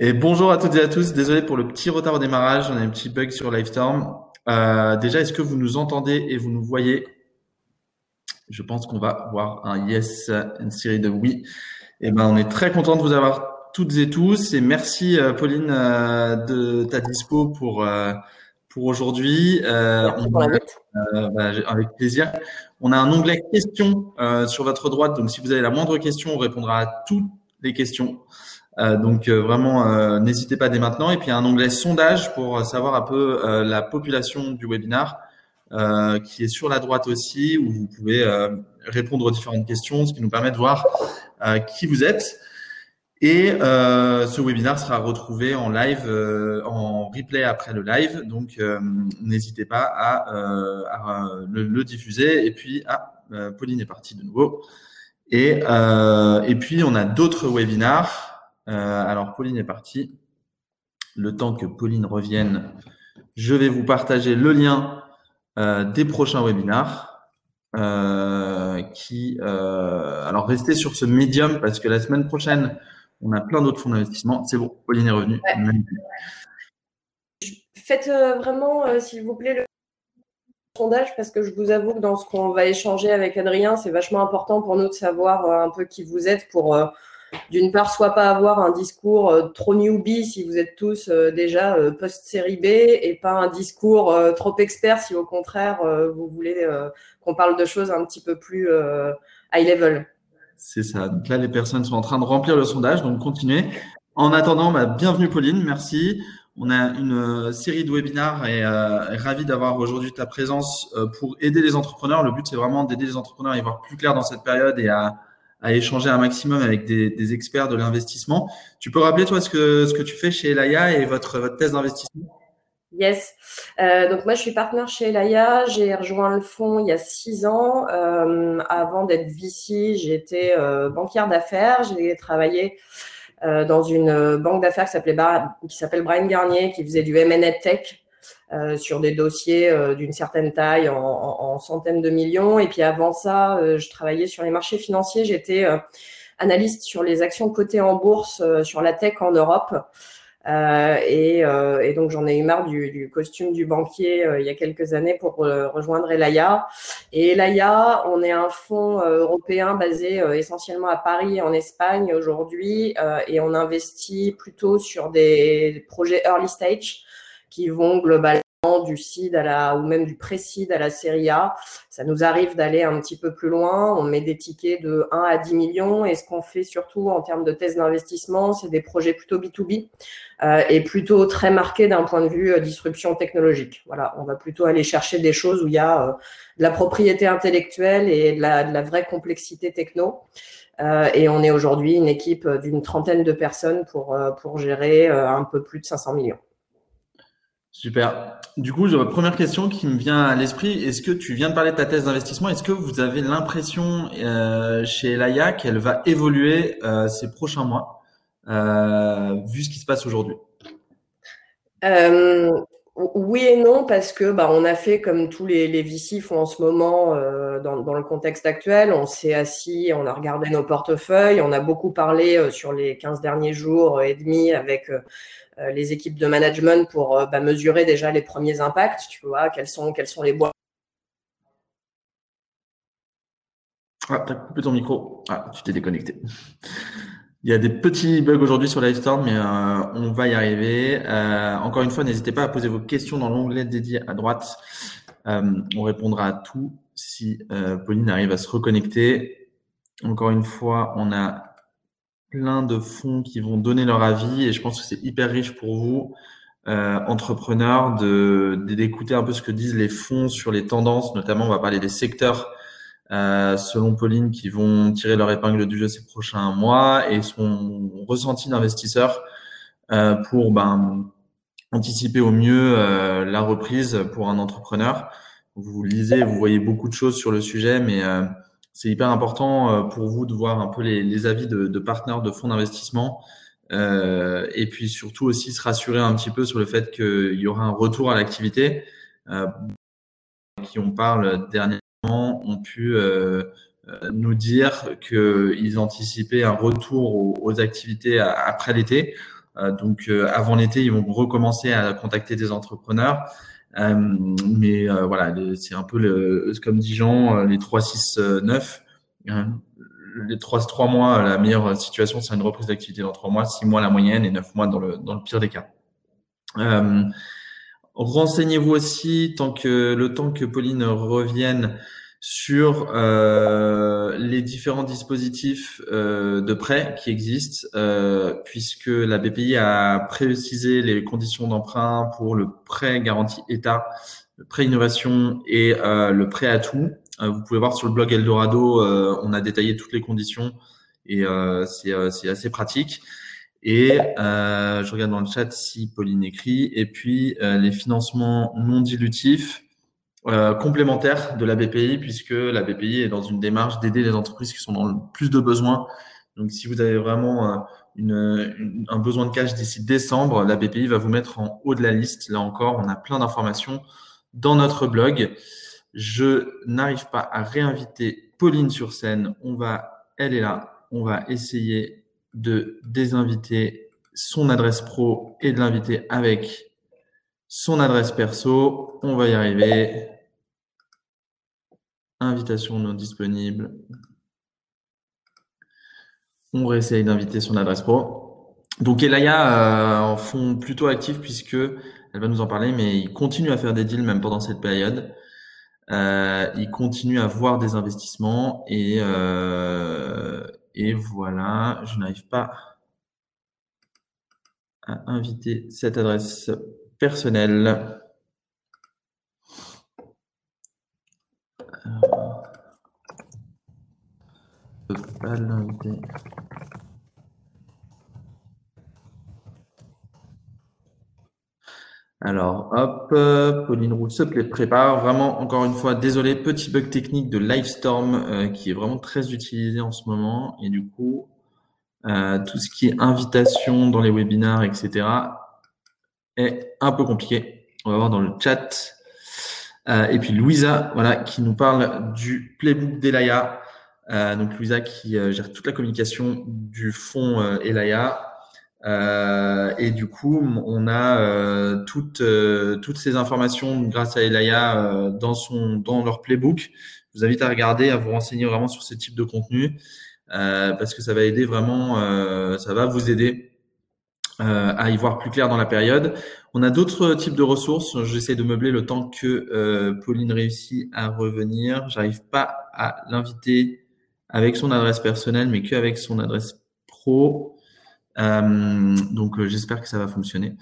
Et bonjour à toutes et à tous. Désolé pour le petit retard au démarrage. On a un petit bug sur Livestorm. Euh, déjà, est-ce que vous nous entendez et vous nous voyez? Je pense qu'on va voir un yes, une série de oui. Et eh ben, on est très content de vous avoir toutes et tous. Et merci, euh, Pauline, euh, de ta dispo pour euh, pour aujourd'hui. Euh, bah, avec plaisir. On a un onglet questions sur votre droite. Donc, si vous avez la moindre question, on répondra à toutes les questions. Euh, donc euh, vraiment, euh, n'hésitez pas dès maintenant. Et puis un onglet sondage pour savoir un peu la population du webinar qui est sur la droite aussi, où vous pouvez répondre aux différentes questions, ce qui nous permet de voir qui vous êtes. Et ce webinar sera retrouvé en live, en replay après le live. Donc, n'hésitez pas à, à le, le, diffuser. Et puis, ah, Pauline est partie de nouveau. Et, et puis, on a d'autres webinars. Euh, alors, Pauline est partie. Le temps que Pauline revienne, je vais vous partager le lien euh, des prochains webinars. Euh, qui, alors, restez sur ce médium parce que la semaine prochaine, on a plein d'autres fonds d'investissement. C'est bon, Pauline est revenue. Faites vraiment, s'il vous plaît, le sondage parce que je vous avoue que dans ce qu'on va échanger avec Adrien, c'est vachement important pour nous de savoir un peu qui vous êtes pour d'une part, soit pas avoir un discours euh, trop newbie si vous êtes tous euh, déjà euh, post-série B et pas un discours trop expert si au contraire vous voulez qu'on parle de choses un petit peu plus high level. C'est ça. Donc là, les personnes sont en train de remplir le sondage, donc continuez. En attendant, bah, bienvenue Pauline, merci. On a une série de webinars et ravi d'avoir aujourd'hui ta présence pour aider les entrepreneurs. Le but, c'est vraiment d'aider les entrepreneurs à y voir plus clair dans cette période et à, à échanger un maximum avec des, des experts de l'investissement. Tu peux rappeler, toi, ce que, ce que tu fais chez Elaya et votre, votre thèse d'investissement? Yes. Euh, donc moi, je suis partenaire chez Elaya. J'ai rejoint le fonds il y a six ans. Euh, avant d'être VC, j'étais euh, banquière d'affaires. J'ai travaillé euh, dans une banque d'affaires qui s'appelait qui s'appelle Brian Garnier, qui faisait du M&A tech. Euh, sur des dossiers euh, d'une certaine taille en, centaines de millions. Et puis avant ça, euh, je travaillais sur les marchés financiers. J'étais analyste sur les actions cotées en bourse sur la tech en Europe. Et, et, donc j'en ai eu marre du, costume du banquier il y a quelques années pour rejoindre Elaya. Et Elaya, on est un fonds européen basé essentiellement à Paris en Espagne aujourd'hui et on investit plutôt sur des projets early stage qui vont globalement du seed à la, ou même du pré-seed à la série A. Ça nous arrive d'aller un petit peu plus loin. On met des tickets de 1 à 10 millions. Et ce qu'on fait surtout en termes de tests d'investissement, c'est des projets plutôt B2B euh, et plutôt très marqués d'un point de vue euh, disruption technologique. Voilà, on va plutôt aller chercher des choses où il y a euh, de la propriété intellectuelle et de la, de la vraie complexité techno. Et on est aujourd'hui une équipe d'une trentaine de personnes pour, pour gérer un peu plus de 500 millions. Super. Du coup, une première question qui me vient à l'esprit. Est-ce que tu viens de parler de ta thèse d'investissement? Est-ce que vous avez l'impression euh, chez Laïa qu'elle va évoluer euh, ces prochains mois, euh, vu ce qui se passe aujourd'hui? Oui et non, parce que bah, on a fait comme tous les, les VC font en ce moment dans, dans, le contexte actuel. On s'est assis, on a regardé nos portefeuilles, on a beaucoup parlé sur les 15 derniers jours et demi avec euh, les équipes de management pour euh, bah, mesurer déjà les premiers impacts, tu vois, quels sont, quels sont les bois. Ah, t'as coupé ton micro. Ah, tu t'es déconnecté. Il y a des petits bugs aujourd'hui sur Livestorm, mais euh, on va y arriver. encore une fois, n'hésitez pas à poser vos questions dans l'onglet dédié à droite. on répondra à tout si Pauline arrive à se reconnecter. Encore une fois, on a plein de fonds qui vont donner leur avis et je pense que c'est hyper riche pour vous, euh, entrepreneurs, d'écouter un peu ce que disent les fonds sur les tendances. Notamment, on va parler des secteurs, euh, selon Pauline, qui vont tirer leur épingle du jeu ces prochains mois et son ressenti d'investisseurs euh, pour ben, anticiper au mieux euh, la reprise pour un entrepreneur. Vous lisez, vous voyez beaucoup de choses sur le sujet, mais euh, c'est hyper important euh, pour vous de voir un peu les, avis de, partenaires de fonds d'investissement et puis surtout aussi se rassurer un petit peu sur le fait qu'il y aura un retour à l'activité. Qui on parle dernièrement ont pu nous dire qu'ils anticipaient un retour aux, activités après l'été. donc avant l'été, ils vont recommencer à contacter des entrepreneurs. mais voilà, c'est un peu comme dit Jean, les 3, 6, 9 les trois, trois mois, la meilleure situation, c'est une reprise d'activité dans trois mois, six mois la moyenne et neuf mois dans le, dans le pire des cas. Euh, Renseignez-vous aussi, tant que le temps que Pauline revienne, sur euh, les différents dispositifs euh, de prêt qui existent, euh, puisque la BPI a précisé les conditions d'emprunt pour le prêt garanti État, le prêt innovation et euh, le prêt à tout. Euh, vous pouvez voir sur le blog Eldorado, euh, on a détaillé toutes les conditions et c'est assez pratique. Et je regarde dans le chat si Pauline écrit. Et puis les financements non dilutifs complémentaires de la BPI, puisque la BPI est dans une démarche d'aider les entreprises qui sont dans le plus de besoins. Donc si vous avez vraiment une, un besoin de cash d'ici décembre, la BPI va vous mettre en haut de la liste. Là encore, on a plein d'informations dans notre blog. Je n'arrive pas à réinviter Pauline sur scène. On va, elle est là. On va essayer de désinviter son adresse pro et de l'inviter avec son adresse perso. On va y arriver. Invitation non disponible. On réessaye d'inviter son adresse pro. Donc Elaya euh, en font plutôt actif puisque elle va nous en parler, mais il continue à faire des deals même pendant cette période. Euh, il continue à voir des investissements et, euh, et voilà, je n'arrive pas à inviter cette adresse l'inviter. Alors, hop, Pauline Roux se prépare. Vraiment, encore une fois, désolé, petit bug technique de Livestorm euh, qui est vraiment très utilisé en ce moment. Et du coup, euh, tout ce qui est invitation dans les webinars, etc., un peu compliqué. On va voir dans le chat. et puis Louisa, voilà, qui nous parle du playbook d'Elaya. donc Louisa qui gère toute la communication du fonds Elaya euh, et du coup, on a euh, toutes, euh, toutes ces informations grâce à Elaya dans, son, dans leur playbook. Je vous invite à regarder, à vous renseigner vraiment sur ce type de contenu parce que ça va aider vraiment, ça va vous aider à y voir plus clair dans la période. On a d'autres types de ressources. J'essaie de meubler le temps que Pauline réussit à revenir. J'arrive pas à l'inviter avec son adresse personnelle, mais qu'avec son adresse pro. Euh, donc euh, j'espère que ça va fonctionner.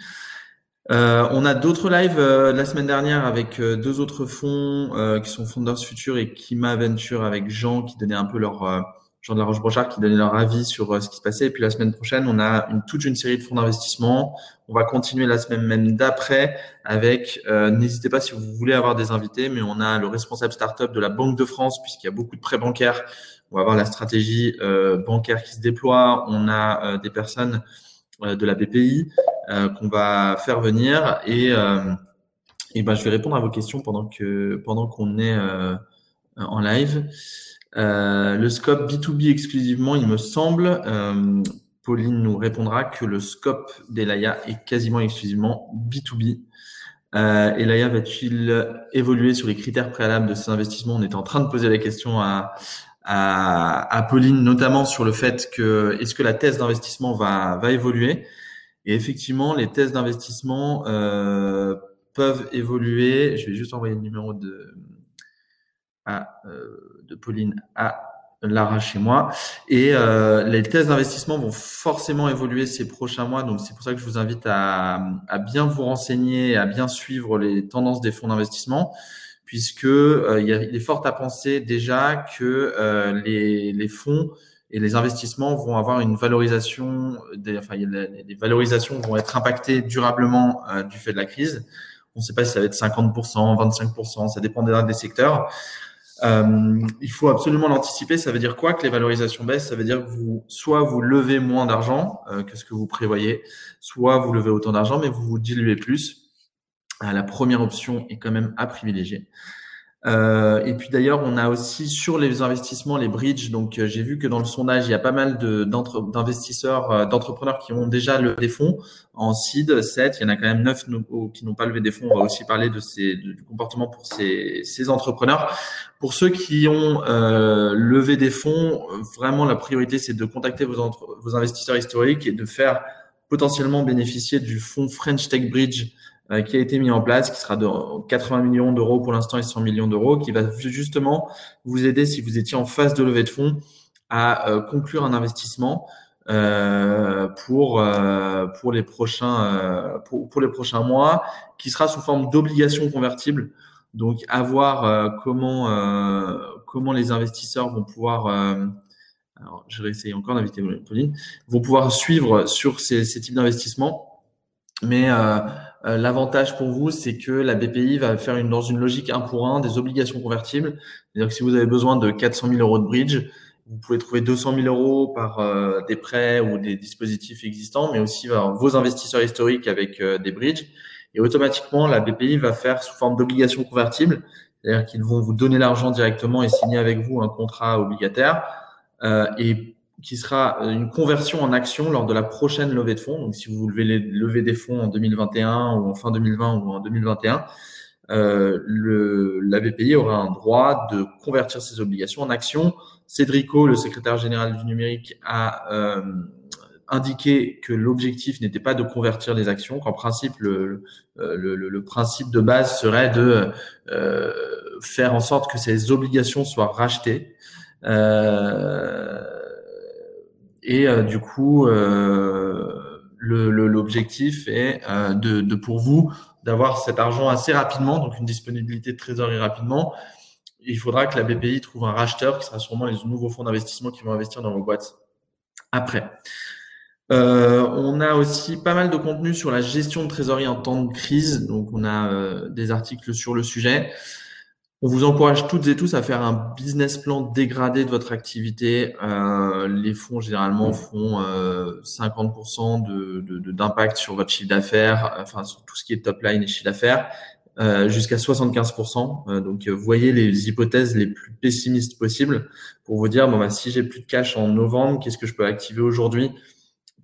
Euh, on a d'autres lives la semaine dernière avec deux autres fonds qui sont Founders Future et Kima Venture avec Jean qui donnaient un peu leur Jean de la Roche-Brochard qui donnait leur avis sur ce qui se passait. Et puis la semaine prochaine, on a une, toute une série de fonds d'investissement. On va continuer la semaine même d'après avec, n'hésitez pas si vous voulez avoir des invités, mais on a le responsable startup de la Banque de France, puisqu'il y a beaucoup de prêts bancaires on va avoir la stratégie euh, bancaire qui se déploie. On a euh, des personnes euh, de la BPI qu'on va faire venir et, ben, je vais répondre à vos questions pendant que pendant qu'on est en live. Le scope B2B exclusivement, il me semble. Pauline nous répondra que le scope d'Elaya est quasiment exclusivement B2B. Euh, Elaya va-t-il évoluer sur les critères préalables de ces investissements? On est en train de poser la question à, à, Pauline, notamment sur le fait que est-ce que la thèse d'investissement va, va évoluer? Et effectivement, les thèses d'investissement euh, peuvent évoluer. Je vais juste envoyer le numéro de, à, euh, de Pauline à Lara chez moi. Et euh, les thèses d'investissement vont forcément évoluer ces prochains mois. Donc, c'est pour ça que je vous invite à, à bien vous renseigner, à bien suivre les tendances des fonds d'investissement puisque euh, il, est fort à penser déjà que euh, les, les, fonds et les investissements vont avoir une valorisation, des, enfin, les, valorisations vont être impactées durablement euh, du fait de la crise. On ne sait pas si ça va être 50%, 25%, ça dépendra des secteurs. Euh, il faut absolument l'anticiper. Ça veut dire quoi que les valorisations baissent? Ça veut dire que vous, soit vous levez moins d'argent que ce que vous prévoyez, soit vous levez autant d'argent, mais vous vous diluez plus. Euh, la première option est quand même à privilégier. Euh, et puis d'ailleurs, on a aussi sur les investissements les bridges. Donc euh, j'ai vu que dans le sondage, il y a pas mal d'investisseurs, euh, d'entrepreneurs qui ont déjà levé des fonds en seed 7. Il y en a quand même 9 qui n'ont pas levé des fonds. On va aussi parler de ces, du comportement pour ces, ces entrepreneurs. Pour ceux qui ont levé des fonds, vraiment la priorité c'est de contacter vos, vos investisseurs historiques et de faire potentiellement bénéficier du fonds French Tech Bridge qui a été mis en place, qui sera de 80 millions d'euros pour l'instant et 100 millions d'euros, qui va justement vous aider si vous étiez en phase de levée de fonds à euh, conclure un investissement euh, pour euh, pour les prochains euh, pour, pour, les prochains mois, qui sera sous forme d'obligations convertibles. Donc à voir comment comment les investisseurs vont pouvoir alors je vais essayer encore d'inviter Pauline, vont pouvoir suivre sur ces, ces types d'investissements. Mais euh, euh, l'avantage pour vous, c'est que la BPI va faire une, dans une logique un pour un des obligations convertibles. C'est-à-dire que si vous avez besoin de 400 000 euros de bridge, vous pouvez trouver 200 000 euros par euh, des prêts ou des dispositifs existants, mais aussi vos investisseurs historiques avec euh, des bridges. Et automatiquement, la BPI va faire sous forme d'obligations convertibles, c'est-à-dire qu'ils vont vous donner l'argent directement et signer avec vous un contrat obligataire. et qui sera euh, une conversion en action lors de la prochaine levée de fonds. Donc, si vous levez, lever des fonds en 2021 ou en fin 2020 ou en 2021, euh, le, la BPI aura un droit de convertir ses obligations en actions. Cédrico, le secrétaire général du numérique, a euh, indiqué que l'objectif n'était pas de convertir les actions, qu'en principe, le, le, le, principe de base serait de euh, faire en sorte que ces obligations soient rachetées. Euh, et euh, du coup, euh, l'objectif est euh, de, de, pour vous d'avoir cet argent assez rapidement, donc une disponibilité de trésorerie rapidement. Il faudra que la BPI trouve un racheteur qui sera sûrement les nouveaux fonds d'investissement qui vont investir dans vos boîtes après. Euh, on a aussi pas mal de contenu sur la gestion de trésorerie en temps de crise. Donc, on a euh, des articles sur le sujet. On vous encourage toutes et tous à faire un business plan dégradé de votre activité. Euh, les fonds généralement font euh, 50% de, d'impact sur votre chiffre d'affaires, enfin sur tout ce qui est top line et chiffre d'affaires, euh, jusqu'à 75%. Euh, donc voyez les hypothèses les plus pessimistes possibles pour vous dire bon bah si j'ai plus de cash en novembre, qu'est-ce que je peux activer aujourd'hui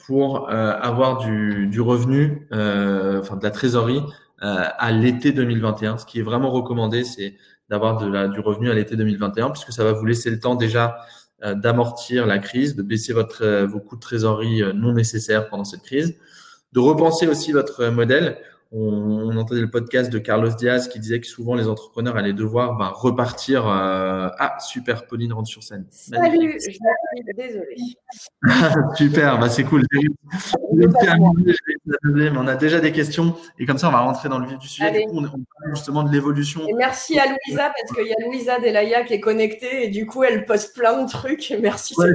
pour euh, avoir du, du revenu, enfin de la trésorerie à l'été 2021. Ce qui est vraiment recommandé, c'est d'avoir du revenu à l'été 2021, puisque ça va vous laisser le temps déjà euh, d'amortir la crise, de baisser votre, euh, vos coûts de trésorerie euh, non nécessaires pendant cette crise, de repenser aussi votre modèle on, entendait le podcast de Carlos Diaz qui disait que souvent les entrepreneurs allaient devoir ben, repartir. Euh... Ah, super, Pauline rentre sur scène. Salut, je suis désolée. super, bah, c'est cool. On a déjà des questions et comme ça, on va rentrer dans le vif du sujet. Du coup, on, parle justement de l'évolution. Merci à Louisa parce qu'il y a Louisa Delaya qui est connectée et du coup, elle poste plein de trucs. Merci. Ouais,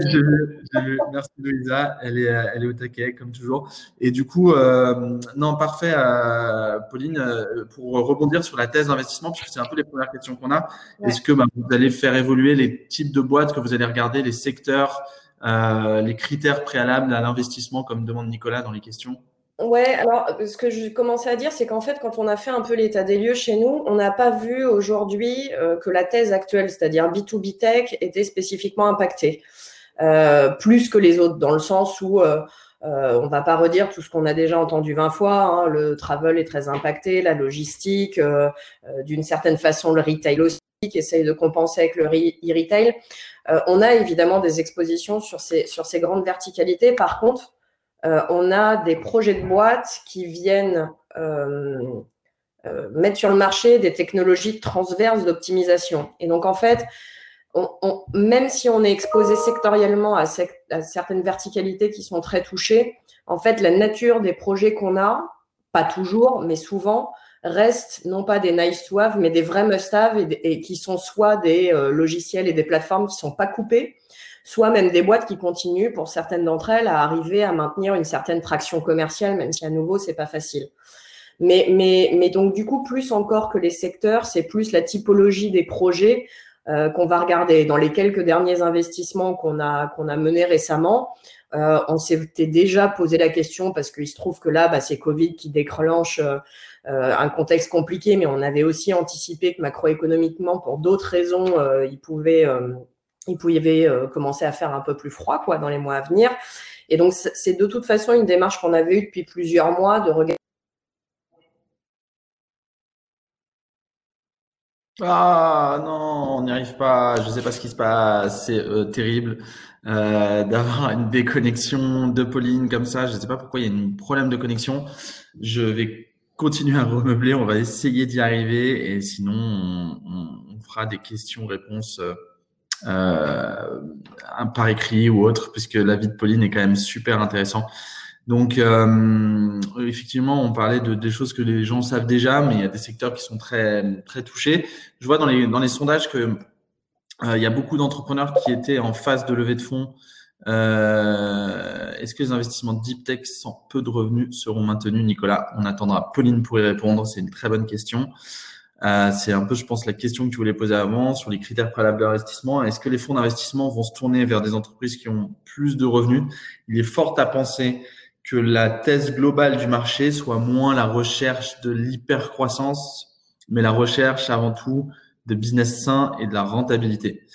Merci Louisa, elle est, elle est au taquet comme toujours. Et du coup, euh, non, parfait. Euh, Pauline, euh, pour rebondir sur la thèse d'investissement, puisque c'est un peu les premières questions qu'on a. Est-ce que bah, vous allez faire évoluer les types de boîtes que vous allez regarder, les secteurs, euh, les critères préalables à l'investissement, comme demande Nicolas dans les questions? Ouais, alors ce que je commençais à dire, c'est qu'en fait, quand on a fait un peu l'état des lieux chez nous, on n'a pas vu aujourd'hui que la thèse actuelle, c'est-à-dire B2B Tech, était spécifiquement impactée, plus que les autres, dans le sens où euh, on va pas redire tout ce qu'on a déjà entendu 20 fois. Hein. Le travel est très impacté, la logistique, euh, euh, d'une certaine façon le retail aussi, qui essaye de compenser avec le e-retail. Euh, on a évidemment des expositions sur ces, sur ces grandes verticalités. Par contre, on a des projets de boîtes qui viennent mettre sur le marché des technologies transverses d'optimisation. Et donc, en fait, même si on est exposé sectoriellement à, certaines verticalités qui sont très touchées, en fait, la nature des projets qu'on a, pas toujours, mais souvent, reste non pas des nice to have, mais des vrais must-have et, qui sont soit des euh, logiciels et des plateformes qui sont pas coupés, soit même des boîtes qui continuent, pour certaines d'entre elles, à arriver à maintenir une certaine traction commerciale, même si à nouveau, c'est pas facile. Mais, mais, mais donc, du coup, plus encore que les secteurs, c'est plus la typologie des projets euh, qu'on va regarder. Dans les quelques derniers investissements qu'on a, qu'on a menés récemment, Euh, on s'était déjà posé la question parce qu'il se trouve que là, bah, c'est Covid qui déclenche euh, un contexte compliqué, mais on avait aussi anticipé que macroéconomiquement, pour d'autres raisons, il pouvait, il pouvait commencer à faire un peu plus froid quoi, dans les mois à venir. Et donc, c'est de toute façon une démarche qu'on avait eue depuis plusieurs mois de regarder Ah non, on n'y arrive pas. Je ne sais pas ce qui se passe. C'est euh, terrible euh, d'avoir une déconnexion de Pauline comme ça. Je ne sais pas pourquoi il y a un problème de connexion. Je vais continuer à remeubler. On va essayer d'y arriver et sinon on, fera des questions-réponses euh, par écrit ou autre, puisque la vie de Pauline est quand même super intéressant. Donc, euh, effectivement, on parlait de des choses que les gens savent déjà, mais il y a des secteurs qui sont très très touchés. Je vois dans les dans les sondages que euh, il y a beaucoup d'entrepreneurs qui étaient en phase de levée de fonds. Euh, Est-ce que les investissements deep tech sans peu de revenus seront maintenus, Nicolas? On attendra Pauline pour y répondre. C'est une très bonne question. Euh, c'est un peu, je pense, la question que tu voulais poser avant sur les critères préalables d'investissement. Est-ce que les fonds d'investissement vont se tourner vers des entreprises qui ont plus de revenus? Il est fort à penser que la thèse globale du marché soit moins la recherche de l'hypercroissance, mais la recherche avant tout de business sain et de la rentabilité.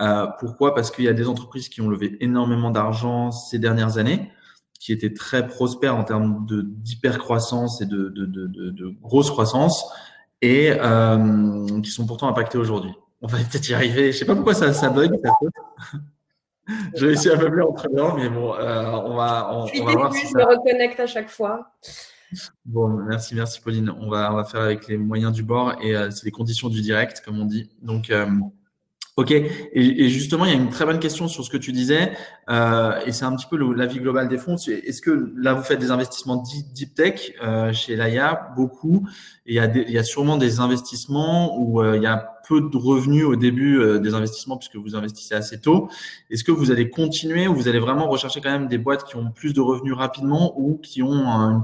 Euh, pourquoi? Parce qu'il y a des entreprises qui ont levé énormément d'argent ces dernières années, qui étaient très prospères en termes d'hypercroissance et de, de, de, grosse croissance, et euh, qui sont pourtant impactées aujourd'hui. On va peut-être y arriver. Je sais pas pourquoi ça, ça bug. Ça J'ai réussi à meubler entre temps, mais bon, euh, on va, on, je va voir si je me reconnecte à chaque fois. Bon, merci, merci Pauline. On va, on va faire avec les moyens du bord et euh, c'est les conditions du direct, comme on dit. Donc, Ok, et, justement, il y a une très bonne question sur ce que tu disais, euh, et c'est un petit peu l'avis global des fonds. Est-ce que là, vous faites des investissements deep, tech euh, chez Laia, beaucoup, et il y, a il y a sûrement des investissements où euh, il y a peu de revenus au début euh, des investissements puisque vous investissez assez tôt. Est-ce que vous allez continuer ou vous allez vraiment rechercher quand même des boîtes qui ont plus de revenus rapidement ou qui ont une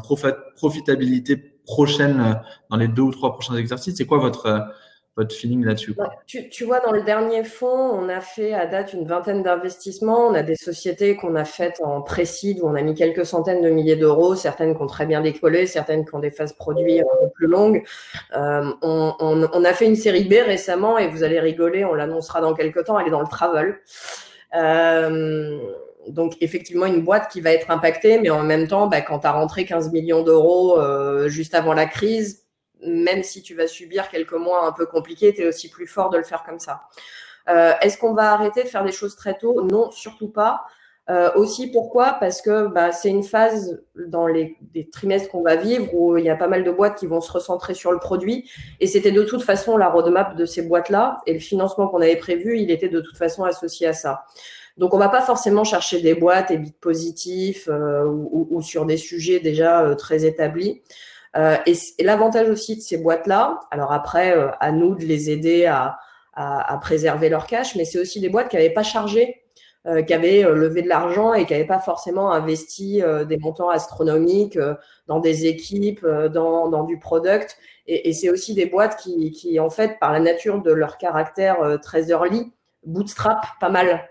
profitabilité prochaine dans les deux ou trois prochains exercices? C'est quoi votre votre feeling là-dessus tu, tu, vois, dans le dernier fonds, on a fait à date une vingtaine d'investissements. On a des sociétés qu'on a faites en précide où on a mis quelques centaines de milliers d'euros, certaines qui ont très bien décollé, certaines qui ont des phases produits un peu plus longues. Euh, on, a fait une série B récemment et vous allez rigoler, on l'annoncera dans quelques temps, elle est dans le travel. Euh, donc effectivement une boîte qui va être impactée, mais en même temps, bah, quand tu as rentré 15 millions d'euros euh, juste avant la crise, même si tu vas subir quelques mois un peu compliqués, tu es aussi plus fort de le faire comme ça. Euh, est-ce qu'on va arrêter de faire des choses très tôt? Non, surtout pas. Euh, aussi, pourquoi? Parce que bah, c'est une phase dans les, trimestres qu'on va vivre où il y a pas mal de boîtes qui vont se recentrer sur le produit. Et c'était de toute façon la roadmap de ces boîtes-là. Et le financement qu'on avait prévu, il était de toute façon associé à ça. Donc, on va pas forcément chercher des boîtes et bits positifs euh, ou, sur des sujets déjà très établis. Euh, et, l'avantage aussi de ces boîtes-là, alors après, euh, à nous de les aider à, préserver leur cash, mais c'est aussi des boîtes qui n'avaient pas chargé, euh, qui avaient levé de l'argent et qui n'avaient pas forcément investi des montants astronomiques dans des équipes, dans, du product. Et, c'est aussi des boîtes qui, qui, en fait, par la nature de leur caractère très early, bootstrap pas mal.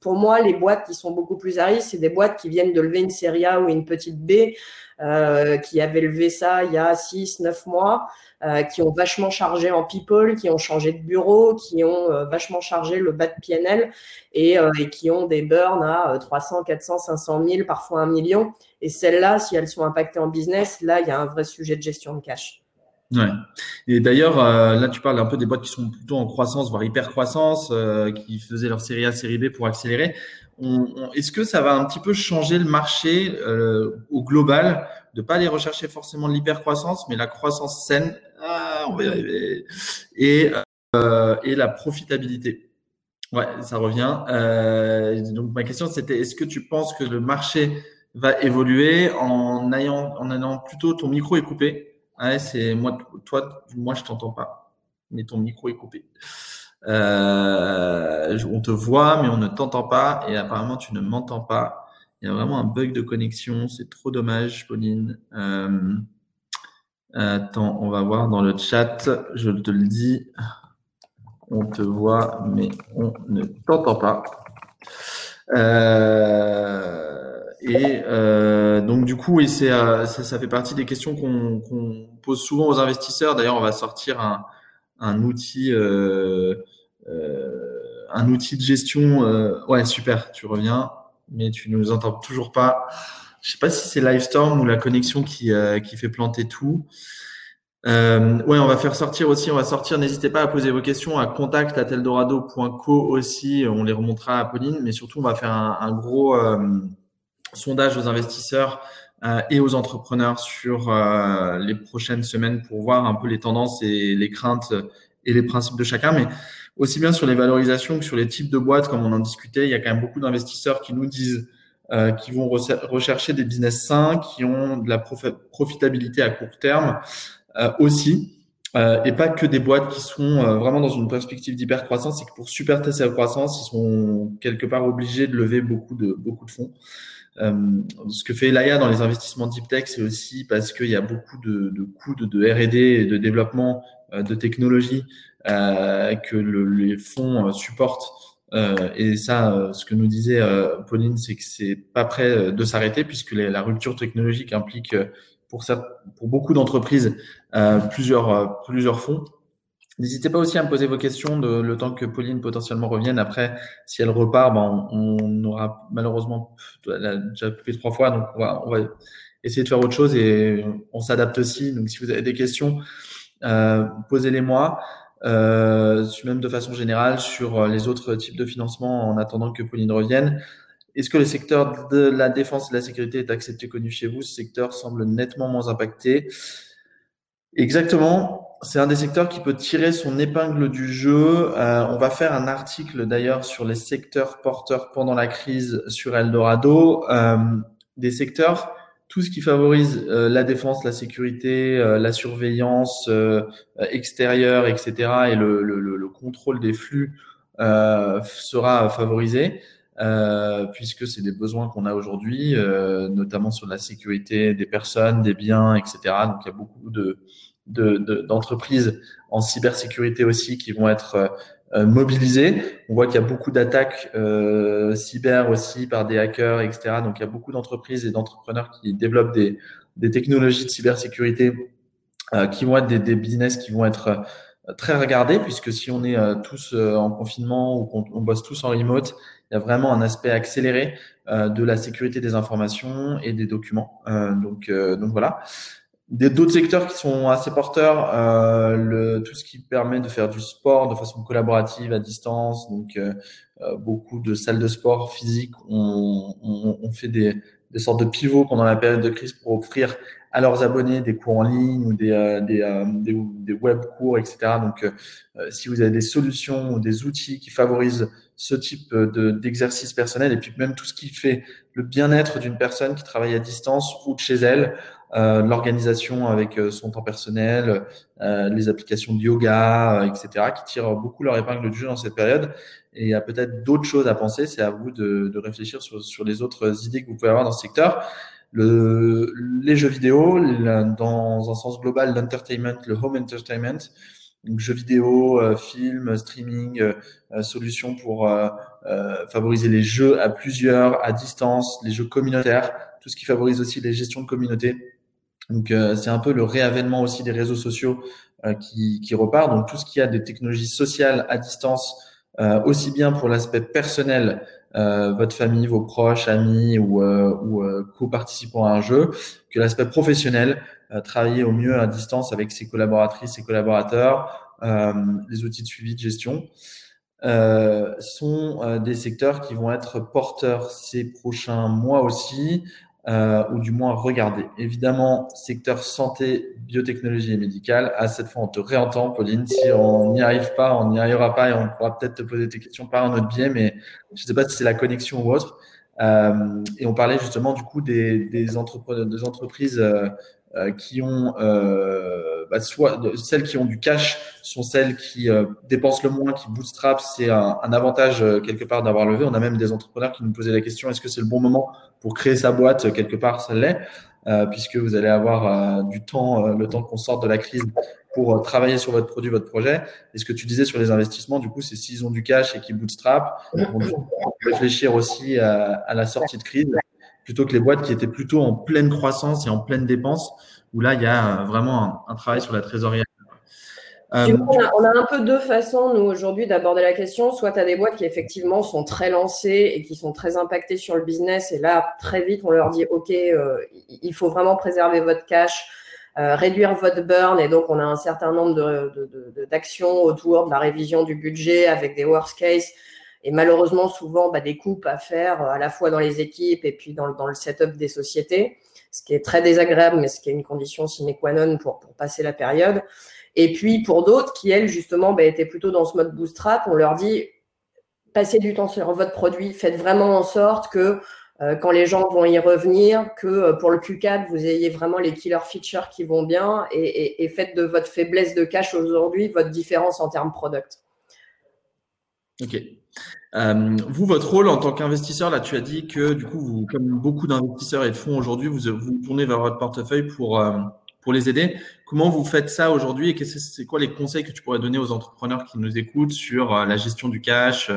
Pour moi, les boîtes qui sont beaucoup plus à risque, c'est des boîtes qui viennent de lever une série A ou une petite B, euh, qui avaient levé ça il y a 6, 9 mois, euh, qui ont vachement chargé en people, qui ont changé de bureau, qui ont euh, vachement chargé le bas de PNL et, qui ont des burns à 300, 400, 500 000, parfois un million. Et celles-là, si elles sont impactées en business, là, il y a un vrai sujet de gestion de cash. Ouais. Et d'ailleurs, là, tu parles un peu des boîtes qui sont plutôt en croissance, voire hyper croissance, qui faisaient leur série A, série B pour accélérer. Est-ce que ça va un petit peu changer le marché euh, au global, de pas aller rechercher forcément l'hyper croissance, mais la croissance saine, ah, on va y arriver, et, et la profitabilité. Ouais, ça revient. donc ma question c'était, est-ce que tu penses que le marché va évoluer en ayant, en ayant plutôt ton micro est coupé? Ouais, c'est moi, toi, moi, je t'entends pas, mais ton micro est coupé. Euh, on te voit, mais on ne t'entend pas, et apparemment, tu ne m'entends pas. Il y a vraiment un bug de connexion, c'est trop dommage, Pauline. Euh, attends, on va voir dans le chat, je te le dis. On te voit, mais on ne t'entend pas. Euh, et donc du coup, et ça, ça, fait partie des questions qu'on pose souvent aux investisseurs. D'ailleurs, on va sortir un, un outil, euh, euh, un outil de gestion. ouais, super, tu reviens, mais tu nous entends toujours pas. Je sais pas si c'est Livestorm ou la connexion qui, qui fait planter tout. Euh, ouais, on va faire sortir aussi, on va sortir. N'hésitez pas à poser vos questions à contact@eldorado.co aussi. On les remontera à Pauline, mais surtout on va faire un, gros euh, sondage aux investisseurs euh, et aux entrepreneurs sur euh, les prochaines semaines pour voir un peu les tendances et les craintes et les principes de chacun, mais aussi bien sur les valorisations que sur les types de boîtes, comme on en discutait. Il y a quand même beaucoup d'investisseurs qui nous disent euh, qui vont rechercher des business sains, qui ont de la profitabilité à court terme. Euh, aussi. Euh, et pas que des boîtes qui sont euh, vraiment dans une perspective d'hypercroissance, c'est que pour super tester la croissance, ils sont quelque part obligés de lever beaucoup de, beaucoup de fonds. Euh, ce que fait Laia dans les investissements deep tech, c'est aussi parce qu'il y a beaucoup de, de coûts de, de R&D et de développement de technologie euh, que le, les fonds supportent. Euh, et ça, ce que nous disait Pauline, c'est que c'est pas prêt de s'arrêter puisque la rupture technologique implique pour, pour beaucoup d'entreprises euh, plusieurs, euh, plusieurs fonds. N'hésitez pas aussi à me poser vos questions de, le temps que Pauline potentiellement revienne. Après, si elle repart, ben, on, aura malheureusement déjà coupé trois fois, donc on va, essayer de faire autre chose et on s'adapte aussi. Donc, si vous avez des questions, euh, posez-les moi. Euh, même de façon générale sur les autres types de financement en attendant que Pauline revienne. Est-ce que le secteur de la défense et de la sécurité est accepté, connu chez vous? Ce secteur semble nettement moins impacté. Exactement. C'est un des secteurs qui peut tirer son épingle du jeu. Euh, on va faire un article d'ailleurs sur les secteurs porteurs pendant la crise sur Eldorado. Euh, des secteurs, tout ce qui favorise euh, la défense, la sécurité, euh, la surveillance euh, extérieure, etc. et le, le, le contrôle des flux sera favorisé. Euh, puisque c'est des besoins qu'on a aujourd'hui, euh, notamment sur la sécurité des personnes, des biens, etc. Donc il y a beaucoup de d'entreprises de, en cybersécurité aussi qui vont être euh, mobilisées. On voit qu'il y a beaucoup d'attaques euh, cyber aussi par des hackers, etc. Donc il y a beaucoup d'entreprises et d'entrepreneurs qui développent des, des technologies de cybersécurité qui vont être des, des, business qui vont être très regardés, puisque si on est tous en confinement ou qu'on on bosse tous en remote, il y a vraiment un aspect accéléré euh, de la sécurité des informations et des documents. Euh, donc, euh, donc voilà. D'autres secteurs qui sont assez porteurs, tout ce qui permet de faire du sport de façon collaborative à distance, donc beaucoup de salles de sport physiques ont, on, on fait des, des, sortes de pivots pendant la période de crise pour offrir à leurs abonnés des cours en ligne ou des, des, des, des web cours, etc. Donc, si vous avez des solutions ou des outils qui favorisent ce type d'exercice personnel et puis même tout ce qui fait le bien-être d'une personne qui travaille à distance ou de chez elle, euh, l'organisation avec euh, son temps personnel, euh, les applications de yoga, euh, etc., qui tirent beaucoup leur épingle du jeu dans cette période. Et il y a peut-être d'autres choses à penser. C'est à vous de, de réfléchir sur, sur, les autres idées que vous pouvez avoir dans ce secteur. Le, les jeux vidéo, dans un sens global, l'entertainment, le home entertainment, donc jeux vidéo, euh, films, streaming, euh, euh, solutions pour favoriser les jeux à plusieurs, à distance, les jeux communautaires, tout ce qui favorise aussi les gestions de communauté. Donc c'est un peu le réavènement aussi des réseaux sociaux qui, qui repart. Donc tout ce qui a des technologies sociales à distance, aussi bien pour l'aspect personnel, votre famille, vos proches, amis ou, ou co-participants à un jeu, que l'aspect professionnel, travailler au mieux à distance avec ses collaboratrices, ses collaborateurs, euh, les outils de suivi de gestion. Euh, sont euh, des secteurs qui vont être porteurs ces prochains mois aussi, euh, ou du moins regardés. Évidemment, secteur santé, biotechnologie et médicale. À cette fois, on te réentend, Pauline. Si on n'y arrive pas, on n'y arrivera pas et on pourra peut-être te poser tes questions par un autre biais, mais je ne sais pas si c'est la connexion ou autre. Euh, et on parlait justement du coup des, des, entreprises euh, qui ont euh, bah, soit celles qui ont du cash sont celles qui euh, dépensent le moins, qui bootstrap. C'est un, un, avantage quelque part d'avoir levé. On a même des entrepreneurs qui nous posaient la question est-ce que c'est le bon moment pour créer sa boîte? Quelque part Ça l'est. puisque vous allez avoir du temps, le temps qu'on sorte de la crise pour travailler sur votre produit, votre projet. Et ce que tu disais sur les investissements, du coup, c'est s'ils ont du cash et qu'ils bootstrap, on peut réfléchir aussi à, la sortie de crise plutôt que les boîtes qui étaient plutôt en pleine croissance et en pleine dépense, où là, il y a vraiment un, travail sur la trésorerie. Euh, on, a, un peu deux façons, nous, aujourd'hui, d'aborder la question. Soit tu as des boîtes qui, effectivement, sont très lancées et qui sont très impactées sur le business. Et là, très vite, on leur dit, OK, euh, il faut vraiment préserver votre cash, euh, réduire votre burn. Et donc, on a un certain nombre d'actions de, de, autour de la révision du budget avec des worst case et malheureusement souvent bah, des coupes à faire euh, à la fois dans les équipes et puis dans, le setup des sociétés, ce qui est très désagréable, mais ce qui est une condition sine qua non pour, passer la période. Et puis pour d'autres qui, elles, justement, bah, étaient plutôt dans ce mode bootstrap, on leur dit passez du temps sur votre produit, faites vraiment en sorte que euh, quand les gens vont y revenir, que euh, pour le Q4, vous ayez vraiment les killer features qui vont bien et, et, et faites de votre faiblesse de cash aujourd'hui votre différence en termes product. Ok. Euh, vous, votre rôle en tant qu'investisseur, là, tu as dit que du coup, vous, comme beaucoup d'investisseurs et de fonds aujourd'hui, vous vous tournez vers votre portefeuille pour euh, pour les aider. Comment vous faites ça aujourd'hui et qu'est-ce c'est quoi les conseils que tu pourrais donner aux entrepreneurs qui nous écoutent sur euh, la gestion du cash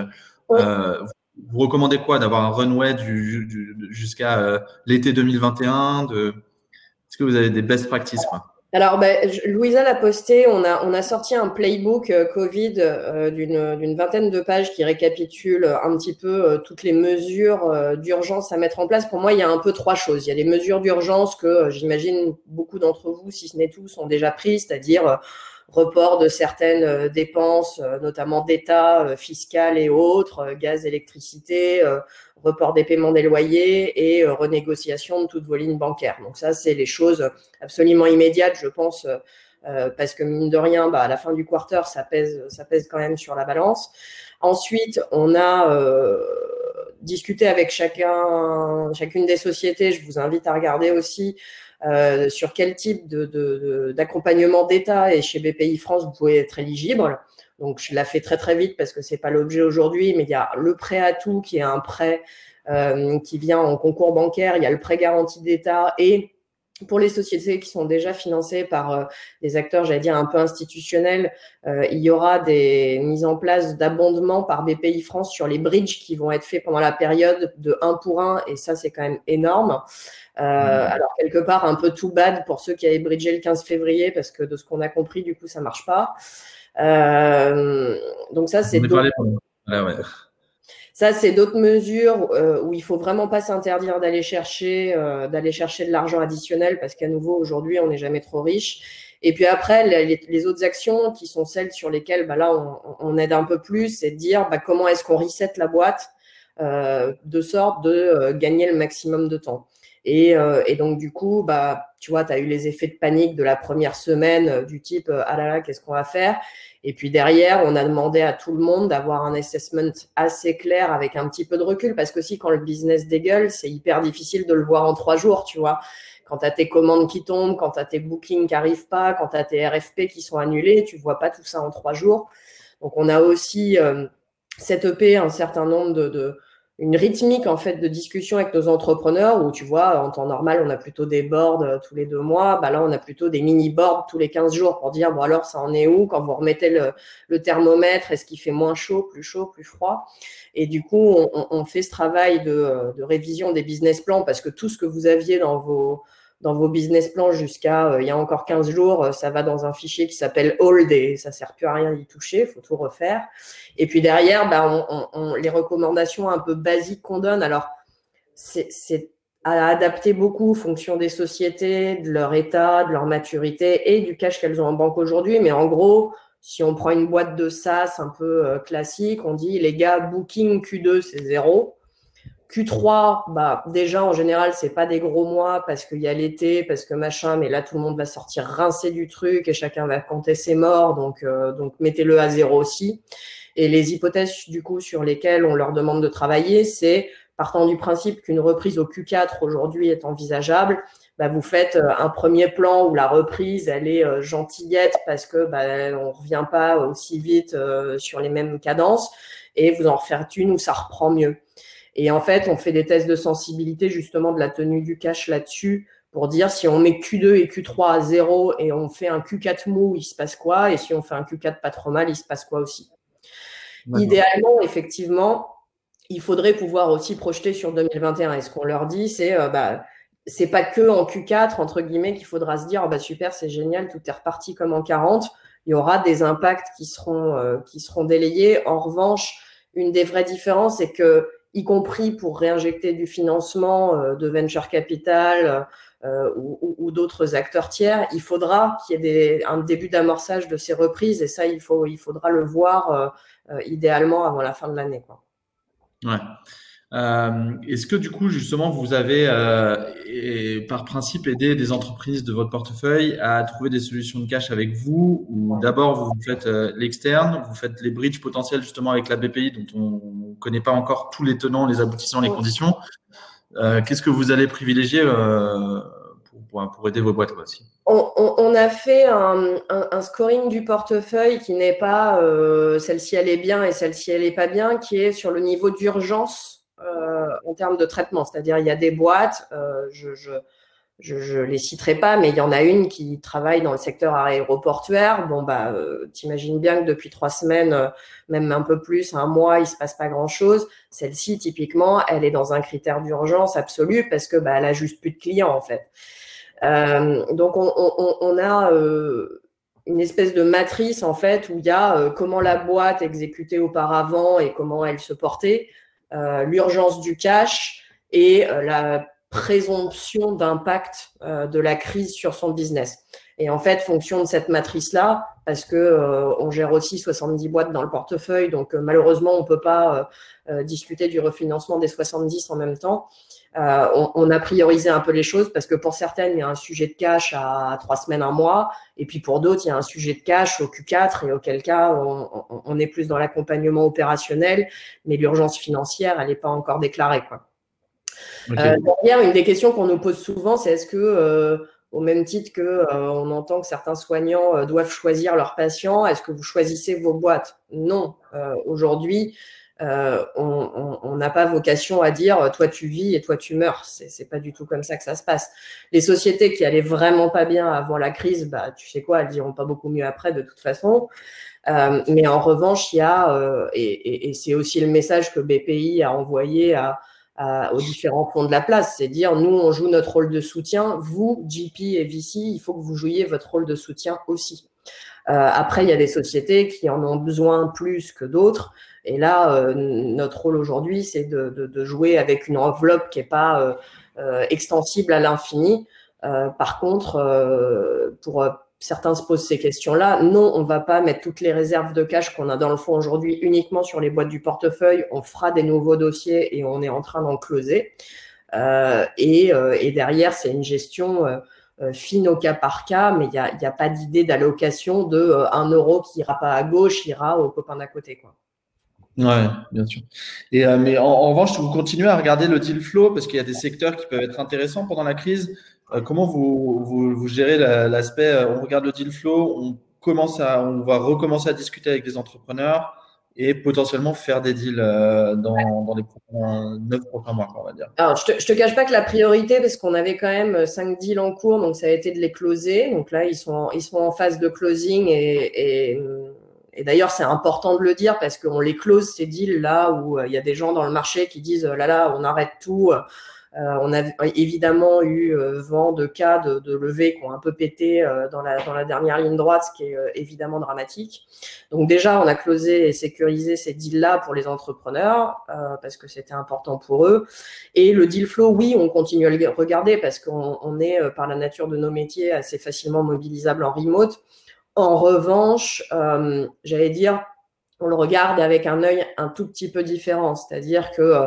Vous recommandez quoi D'avoir un runway du, jusqu'à l'été 2021 de... Est-ce que vous avez des best practices quoi? Alors, ben, Louisa l'a posté. On a, on a sorti un playbook euh, Covid euh, d'une vingtaine de pages qui récapitule un petit peu euh, toutes les mesures d'urgence à mettre en place. Pour moi, il y a un peu trois choses. Il y a les mesures d'urgence que j'imagine beaucoup d'entre vous, si ce n'est tous, ont déjà prises, c'est-à-dire report de certaines dépenses, notamment d'État, fiscales et autres, gaz, électricité, report des paiements des loyers et euh, renégociation de toutes vos lignes bancaires. Donc ça, c'est les choses absolument immédiates, je pense, euh, euh, parce que mine de rien, bah, à la fin du quarter, ça pèse, ça pèse quand même sur la balance. Ensuite, on a discuté avec chacun, chacune des sociétés. Je vous invite à regarder aussi sur quel type d'accompagnement de, d'État et chez BPI France vous pouvez être éligible. Donc, je la fais très, très vite parce que c'est pas l'objet aujourd'hui, mais il y a le prêt à tout qui est un prêt euh, qui vient en concours bancaire. Il y a le prêt garanti d'État et pour les sociétés qui sont déjà financées par euh, des acteurs, j'allais dire, un peu institutionnels, euh, il y aura des mises en place d'abondements par BPI France sur les bridges qui vont être faits pendant la période de 1 pour 1, et ça, c'est quand même énorme. Euh, mmh. Alors, quelque part, un peu tout bad pour ceux qui avaient bridgé le 15 février, parce que de ce qu'on a compris, du coup, ça marche pas. Euh, donc ça, c'est. Ça, c'est d'autres mesures euh, où il faut vraiment pas s'interdire d'aller chercher, euh, d'aller chercher de l'argent additionnel parce qu'à nouveau, aujourd'hui, on n'est jamais trop riche. Et puis après, les, autres actions qui sont celles sur lesquelles bah, là, on, aide un peu plus, c'est de dire bah, comment est-ce qu'on reset la boîte de sorte de gagner le maximum de temps. Et, et, donc, du coup, bah, tu vois, tu as eu les effets de panique de la première semaine du type ah là là, qu'est-ce qu'on va faire? Et puis derrière, on a demandé à tout le monde d'avoir un assessment assez clair avec un petit peu de recul parce que si quand le business dégueule, c'est hyper difficile de le voir en trois jours, tu vois. Quand tu as tes commandes qui tombent, quand tu as tes bookings qui n'arrivent pas, quand tu as tes RFP qui sont annulés, tu vois pas tout ça en trois jours. Donc on a aussi euh, cette EP un certain nombre de une rythmique en fait de discussion avec nos entrepreneurs où tu vois en temps normal on a plutôt des boards euh, tous les deux mois. Bah là on a plutôt des mini boards tous les 15 jours pour dire bon alors ça en est où? Quand vous remettez le, thermomètre est-ce qu'il fait moins chaud plus chaud plus froid? Et du coup on, fait ce travail de, de, révision des business plans parce que tout ce que vous aviez dans vos dans vos business plans jusqu'à euh, il y a encore 15 jours, euh, ça va dans un fichier qui s'appelle Hold et ça sert plus à rien d'y toucher, faut tout refaire. Et puis derrière, bah, on, les recommandations un peu basiques qu'on donne, alors c'est à adapter beaucoup en fonction des sociétés, de leur état, de leur maturité et du cash qu'elles ont en banque aujourd'hui. Mais en gros, si on prend une boîte de SaaS un peu euh, classique, on dit les gars, booking Q2, c'est zéro. Q3, bah déjà en général c'est pas des gros mois parce qu'il y a l'été, parce que machin, mais là tout le monde va sortir rincé du truc et chacun va compter ses morts, donc euh, donc mettez-le à zéro aussi. Et les hypothèses du coup sur lesquelles on leur demande de travailler, c'est partant du principe qu'une reprise au Q4 aujourd'hui est envisageable, bah, vous faites euh, un premier plan où la reprise elle est euh, gentillette parce que bah, on revient pas aussi vite sur les mêmes cadences et vous en refaites une où ça reprend mieux. Et en fait, on fait des tests de sensibilité justement de la tenue du cash là-dessus pour dire si on met Q2 et Q3 à zéro et on fait un Q4 mou, il se passe quoi? Et si on fait un Q4 pas trop mal, il se passe quoi aussi? Idéalement, effectivement, il faudrait pouvoir aussi projeter sur 2021. Et ce qu'on leur dit, c'est euh, bah, c'est pas que en Q4, entre guillemets, qu'il faudra se dire oh, bah, super, c'est génial, tout est reparti comme en 40. Il y aura des impacts qui seront, euh, qui seront délayés. En revanche, une des vraies différences, c'est que, y compris pour réinjecter du financement euh, de venture capital, euh, ou, d'autres acteurs tiers, il faudra qu'il y ait un début d'amorçage de ces reprises et ça, il, faudra le voir euh, idéalement avant la fin de l'année. Ouais. Euh, Est-ce que du coup, justement, vous avez, euh, et, par principe, aidé des entreprises de votre portefeuille à trouver des solutions de cash avec vous Ou d'abord, vous faites euh, l'externe, vous faites les bridges potentiels justement avec la BPI dont on ne connaît pas encore tous les tenants, les aboutissants, les conditions. Euh, qu'est-ce que vous allez privilégier euh, pour, pour, aider vos boîtes aussi on, on, a fait un, un, un, scoring du portefeuille qui n'est pas euh, celle-ci elle est bien et celle-ci elle est pas bien, qui est sur le niveau d'urgence en termes de traitement. C'est-à-dire il y a des boîtes, euh, je, je, je ne les citerai pas, mais il y en a une qui travaille dans le secteur aéroportuaire. Bon, bah, euh, t'imagines bien que depuis trois semaines, euh, même un peu plus, un mois, il se passe pas grand-chose. Celle-ci, typiquement, elle est dans un critère d'urgence absolu parce que bah, elle a juste plus de clients, en fait. Euh, donc, on, a une espèce de matrice, en fait, où il y a comment la boîte exécutait auparavant et comment elle se portait, l'urgence du cash et la présomption d'impact euh, de la crise sur son business. Et en fait, fonction de cette matrice-là, parce que euh, on gère aussi 70 boîtes dans le portefeuille, donc euh, malheureusement, on peut pas euh, discuter du refinancement des 70 en même temps. On, on, a priorisé un peu les choses parce que pour certaines, il y a un sujet de cash à trois semaines, un mois, et puis pour d'autres, il y a un sujet de cash au Q4, et auquel cas, on, on est plus dans l'accompagnement opérationnel, mais l'urgence financière, elle n'est pas encore déclarée, quoi. Okay. Euh, une des questions qu'on nous pose souvent, c'est est-ce que, euh, au même titre que euh, on entend que certains soignants euh, doivent choisir leurs patients, est-ce que vous choisissez vos boîtes? Non. Euh, on n'a pas vocation à dire toi tu vis et toi tu meurs. C'est pas du tout comme ça que ça se passe. Les sociétés qui allaient vraiment pas bien avant la crise, bah tu sais quoi, elles diront pas beaucoup mieux après de toute façon. mais en revanche, il y a et, et, et c'est aussi le message que BPI a envoyé à aux différents fonds de la place. C'est dire, nous, on joue notre rôle de soutien. Vous, GP et VC, il faut que vous jouiez votre rôle de soutien aussi. Euh, après, il y a des sociétés qui en ont besoin plus que d'autres. Et là, euh, notre rôle aujourd'hui, c'est de, jouer avec une enveloppe qui n'est pas euh, extensible à l'infini. Par contre, pour certains se posent ces questions-là. Non, on ne va pas mettre toutes les réserves de cash qu'on a dans le fonds aujourd'hui uniquement sur les boîtes du portefeuille. On fera des nouveaux dossiers et on est en train d'en closer. Et, derrière, c'est une gestion fine au cas par cas, mais il n'y a, a, pas d'idée d'allocation de euh, un euro qui ira pas à gauche, ira au copain d'à côté. Quoi. Ouais, bien sûr. Et, mais en, revanche, vous continuez à regarder le deal flow parce qu'il y a des secteurs qui peuvent être intéressants pendant la crise. Euh, comment vous, vous, gérez l'aspect euh, on regarde le deal flow, on commence à, on va recommencer à discuter avec des entrepreneurs et potentiellement faire des deals euh, dans, dans les prochains, 9 prochains mois, on va dire. Alors, je te, je te cache pas que la priorité, parce qu'on avait quand même 5 deals en cours, donc ça a été de les closer. Donc là, ils sont en, ils sont en phase de closing et, et, et d'ailleurs, c'est important de le dire parce qu'on les close, ces deals là où il y a des gens dans le marché qui disent là là, on arrête tout. Euh, on a évidemment eu euh, vent de cas de, de levées qui ont un peu pété euh, dans, la, dernière ligne droite, ce qui est évidemment dramatique. Donc déjà, on a closé et sécurisé ces deals-là pour les entrepreneurs parce que c'était important pour eux. Et le deal flow, oui, on continue à le regarder parce qu'on on est, par la nature de nos métiers, assez facilement mobilisable en remote. En revanche, euh, j'allais dire, on le regarde avec un œil un tout petit peu différent, c'est-à-dire que euh,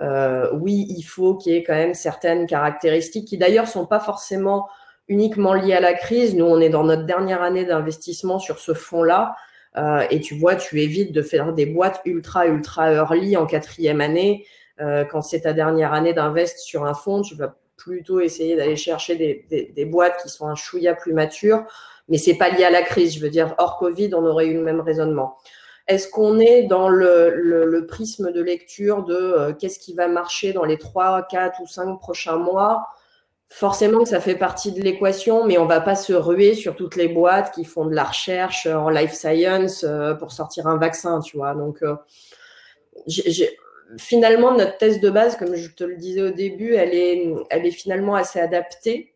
oui, il faut qu'il y ait quand même certaines caractéristiques qui d'ailleurs sont pas forcément uniquement liées à la crise. Nous, on est dans notre dernière année d'investissement sur ce fonds-là. Euh, et tu vois, tu évites de faire des boîtes ultra, ultra early en quatrième année. Euh, quand c'est ta dernière année d'invest sur un fonds, tu vas plutôt essayer d'aller chercher des, des, des, boîtes qui sont un chouïa plus matures. Mais c'est pas lié à la crise. Je veux dire, hors Covid, on aurait eu le même raisonnement. Est-ce qu'on est dans le, prisme de lecture de euh, qu'est-ce qui va marcher dans les 3, 4 ou 5 prochains mois? Forcément que ça fait partie de l'équation, mais on va pas se ruer sur toutes les boîtes qui font de la recherche en life science euh, pour sortir un vaccin, tu vois. Donc, euh, finalement, notre thèse de base, comme je te le disais au début, elle est, finalement assez adaptée.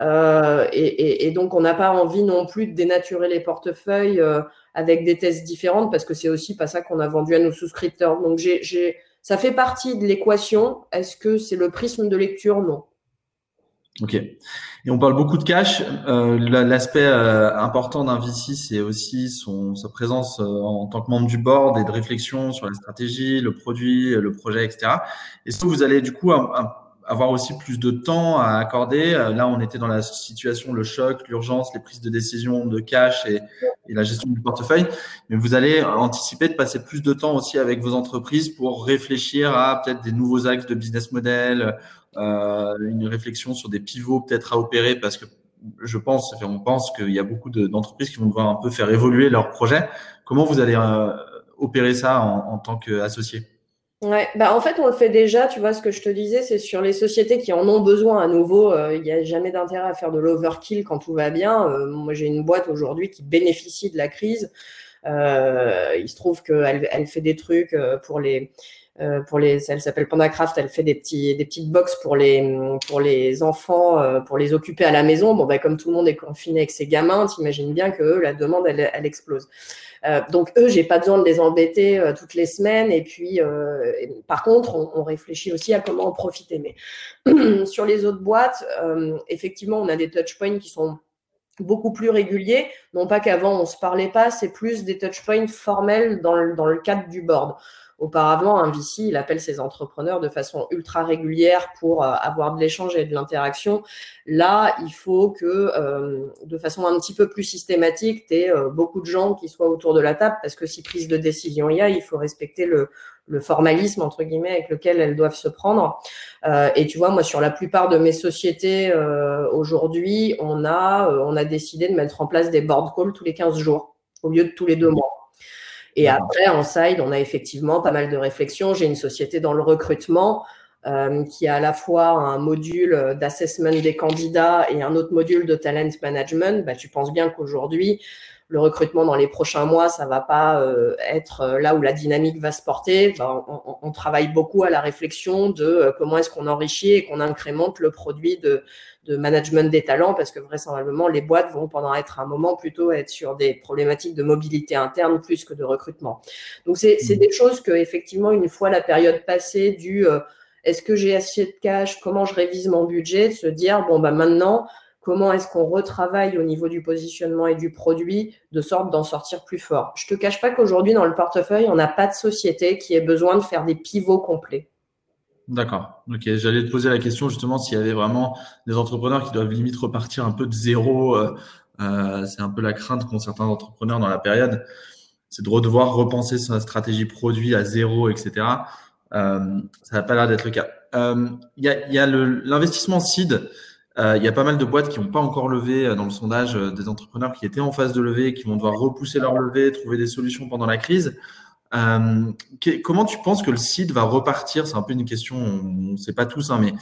Euh, et, donc, on n'a pas envie non plus de dénaturer les portefeuilles avec des thèses différentes parce que c'est aussi pas ça qu'on a vendu à nos souscripteurs. Donc, j'ai, ça fait partie de l'équation. Est-ce que c'est le prisme de lecture? Non. Ok. Et on parle beaucoup de cash. Euh, L'aspect euh, important d'un VC, c'est aussi son, sa présence euh, en tant que membre du board et de réflexion sur la stratégie, le produit, le projet, etc. Est-ce que vous allez du coup avoir aussi plus de temps à accorder euh, Là, on était dans la situation, le choc, l'urgence, les prises de décision de cash et, la gestion du portefeuille. Mais vous allez anticiper de passer plus de temps aussi avec vos entreprises pour réfléchir à peut-être des nouveaux axes de business model, euh, une réflexion sur des pivots peut-être à opérer parce que je pense, on pense qu'il y a beaucoup d'entreprises qui vont devoir un peu faire évoluer leur projet. Comment vous allez euh, opérer ça en tant qu'associé? Ouais, bah en fait, on le fait déjà. Tu vois, ce que je te disais, c'est sur les sociétés qui en ont besoin à nouveau. Euh, il n'y a jamais d'intérêt à faire de l'overkill quand tout va bien. Euh, moi, j'ai une boîte aujourd'hui qui bénéficie de la crise. Euh, il se trouve qu'elle elle fait des trucs pour les pour les, elle s'appelle Pandacraft, elle fait des petits, des petites box pour les, pour les enfants, pour les occuper à la maison. Bon, ben, comme tout le monde est confiné avec ses gamins, t'imagines bien que la demande, elle explose. Euh, donc eux, j'ai pas besoin de les embêter euh, toutes les semaines. Et puis, euh, par contre, on, on, réfléchit aussi à comment en profiter. Mais sur les autres boîtes, effectivement, on a des touchpoints qui sont beaucoup plus réguliers. Non pas qu'avant on se parlait pas, c'est plus des touchpoints formels dans le, dans le cadre du board. Auparavant, un VC, il appelle ses entrepreneurs de façon ultra régulière pour euh, avoir de l'échange et de l'interaction. Là, il faut que, euh, de façon un petit peu plus systématique, tu aies euh, beaucoup de gens qui soient autour de la table, parce que si prise de décision il y a, il faut respecter le, le formalisme entre guillemets avec lequel elles doivent se prendre. Euh, et tu vois, moi sur la plupart de mes sociétés euh, aujourd'hui, on a on a décidé de mettre en place des board calls tous les 15 jours au lieu de tous les deux mois. Et après, en side, on a effectivement pas mal de réflexions. J'ai une société dans le recrutement euh, qui a à la fois un module d'assessment des candidats et un autre module de talent management. Bah, tu penses bien qu'aujourd'hui, le recrutement dans les prochains mois, ça va pas euh, être euh, là où la dynamique va se porter. Ben, on, on, travaille beaucoup à la réflexion de euh, comment est-ce qu'on enrichit et qu'on incrémente le produit de, de, management des talents, parce que vraisemblablement, les boîtes vont pendant être un moment plutôt être sur des problématiques de mobilité interne plus que de recrutement. Donc, c'est mmh. des choses que, effectivement, une fois la période passée du est-ce que j'ai assez de cash, comment je révise mon budget, de se dire, bon, bah maintenant, comment est-ce qu'on retravaille au niveau du positionnement et du produit de sorte d'en sortir plus fort? Je te cache pas qu'aujourd'hui, dans le portefeuille, on n'a pas de société qui ait besoin de faire des pivots complets. D'accord. Ok. J'allais te poser la question justement s'il y avait vraiment des entrepreneurs qui doivent limite repartir un peu de zéro. Euh, euh, c'est un peu la crainte qu'ont certains entrepreneurs dans la période. C'est de devoir repenser sa stratégie produit à zéro, etc. Euh, ça n'a pas l'air d'être le cas. Il y a, l'investissement seed. Euh, il y a pas mal de boîtes qui n'ont pas encore levé euh, dans le sondage euh, des entrepreneurs qui étaient en phase de levée, qui vont devoir repousser leur levée, trouver des solutions pendant la crise. Euh, comment tu penses que le site va repartir? C'est un peu une question, on ne sait pas tous, hein, mais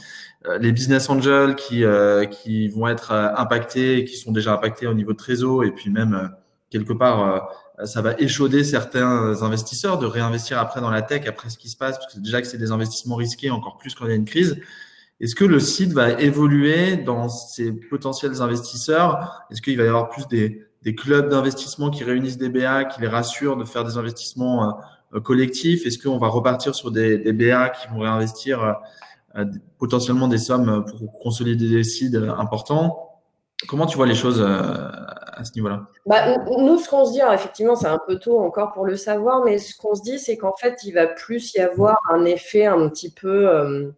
les business angels qui, qui vont être impactés, qui sont déjà impactés au niveau de trésor, et puis même quelque part, ça va échauder certains investisseurs de réinvestir après dans la tech, après ce qui se passe, parce déjà que c'est des investissements risqués, encore plus quand il y a une crise. Est-ce que le site va évoluer dans ses potentiels investisseurs? Est-ce qu'il va y avoir plus des, des clubs d'investissement qui réunissent des BA, qui les rassurent de faire des investissements euh, collectifs? Est-ce qu'on va repartir sur des, des, BA qui vont réinvestir euh, potentiellement des sommes pour consolider des sites importants? Comment tu vois les choses euh, à ce niveau-là bah, Nous, ce qu'on se dit, effectivement, c'est un peu tôt encore pour le savoir, mais ce qu'on se dit, c'est qu'en fait, il va plus y avoir un effet un petit peu euh,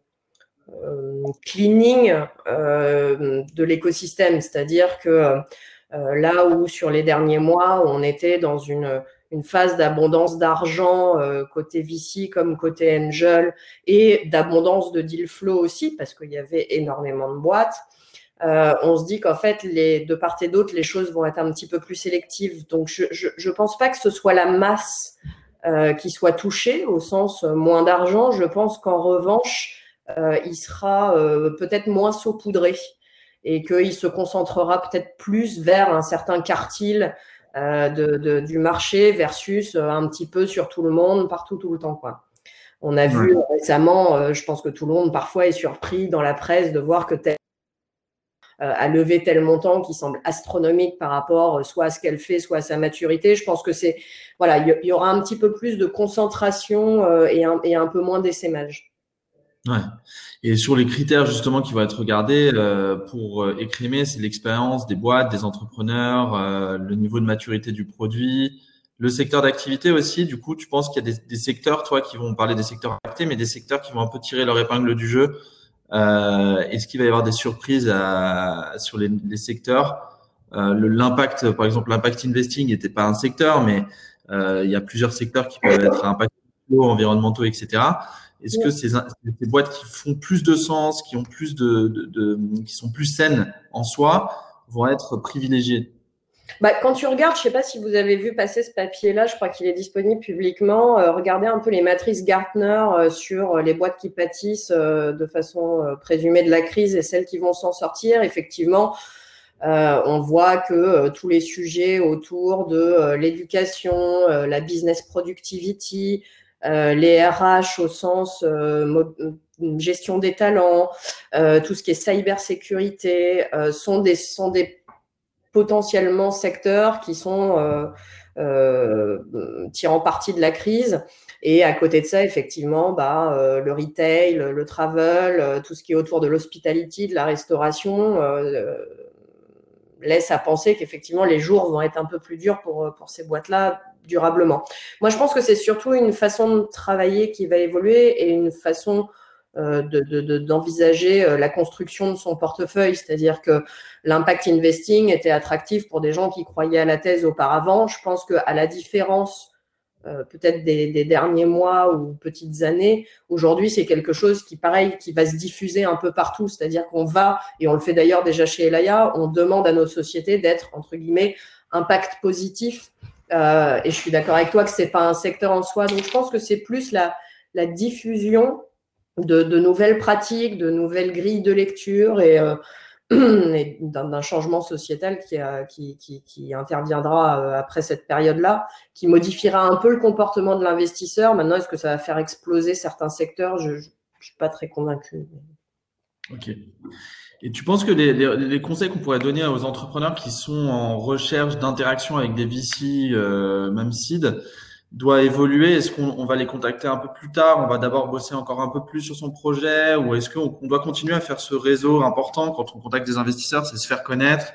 euh, cleaning euh, de l'écosystème, c'est-à-dire que là où sur les derniers mois, on était dans une phase d'abondance d'argent côté VC comme côté Angel et d'abondance de deal flow aussi parce qu'il y avait énormément de boîtes. Euh, on se dit qu'en fait, les, de part et d'autre, les choses vont être un petit peu plus sélectives. Donc, je ne pense pas que ce soit la masse euh, qui soit touchée, au sens moins d'argent. Je pense qu'en revanche, euh, il sera euh, peut-être moins saupoudré. et qu'il se concentrera peut-être plus vers un certain quartile euh, de, du marché versus euh, un petit peu sur tout le monde, partout, tout le temps. Quoi. On a vu récemment, euh, je pense que tout le monde parfois est surpris dans la presse de voir que tel a levé tel montant qui semble astronomique par rapport soit à ce qu'elle fait, soit à sa maturité. Je pense que c'est voilà, il y, aura un petit peu plus de concentration et, un, et un peu moins d'essaimage. Ouais. Et sur les critères justement qui vont être regardés euh, pour euh, écrimer, c'est l'expérience des boîtes, des entrepreneurs, euh, le niveau de maturité du produit, le secteur d'activité aussi. Du coup, tu penses qu'il y a des, des, secteurs, toi, qui vont parler des secteurs actés, mais des secteurs qui vont un peu tirer leur épingle du jeu. Est-ce qu'il va y avoir des surprises à, sur les, les secteurs? L'impact, par exemple, l'impact investing n'était pas un secteur, mais il y a plusieurs secteurs qui peuvent être impactés environnementaux, etc. Est-ce que ces, ces, boîtes qui font plus de sens, qui ont plus de, de, de, qui sont plus saines en soi, vont être privilégiées? Bah, quand tu regardes, je ne sais pas si vous avez vu passer ce papier-là, je crois qu'il est disponible publiquement. Euh, regardez un peu les matrices Gartner euh, sur les boîtes qui pâtissent euh, de façon présumée de la crise et celles qui vont s'en sortir. Effectivement, on voit que tous les sujets autour de l'éducation, la business productivity, euh, les RH au sens euh, gestion des talents, euh, tout ce qui est cybersécurité, sont des potentiellement secteurs qui sont tirant parti de la crise. Et à côté de ça, effectivement, bah, le retail, le travel, tout ce qui est autour de l'hospitality, de la restauration, laisse à penser qu'effectivement les jours vont être un peu plus durs pour, pour ces boîtes-là durablement. Moi, je pense que c'est surtout une façon de travailler qui va évoluer et une façon euh, d'envisager de, euh, la construction de son portefeuille. C'est-à-dire que l'impact investing était attractif pour des gens qui croyaient à la thèse auparavant. Je pense qu'à la différence euh, peut-être des, derniers mois ou petites années, aujourd'hui, c'est quelque chose qui, pareil, qui va se diffuser un peu partout. C'est-à-dire qu'on va, et on le fait d'ailleurs déjà chez Elaya, on demande à nos sociétés d'être, entre guillemets, impact positif euh, et je suis d'accord avec toi que c'est pas un secteur en soi. Donc, je pense que c'est plus la diffusion de, nouvelles pratiques, de nouvelles grilles de lecture et, euh, d'un changement sociétal qui, qui interviendra euh, après cette période-là, qui modifiera un peu le comportement de l'investisseur. Maintenant, est-ce que ça va faire exploser certains secteurs? Je ne suis pas très convaincu. Ok. Et tu penses que les, les, conseils qu'on pourrait donner aux entrepreneurs qui sont en recherche d'interaction avec des VC, euh, même seed, doit évoluer? Est-ce qu'on va les contacter un peu plus tard? On va d'abord bosser encore un peu plus sur son projet? Ou est-ce qu'on doit continuer à faire ce réseau important? Quand on contacte des investisseurs C'est se faire connaître,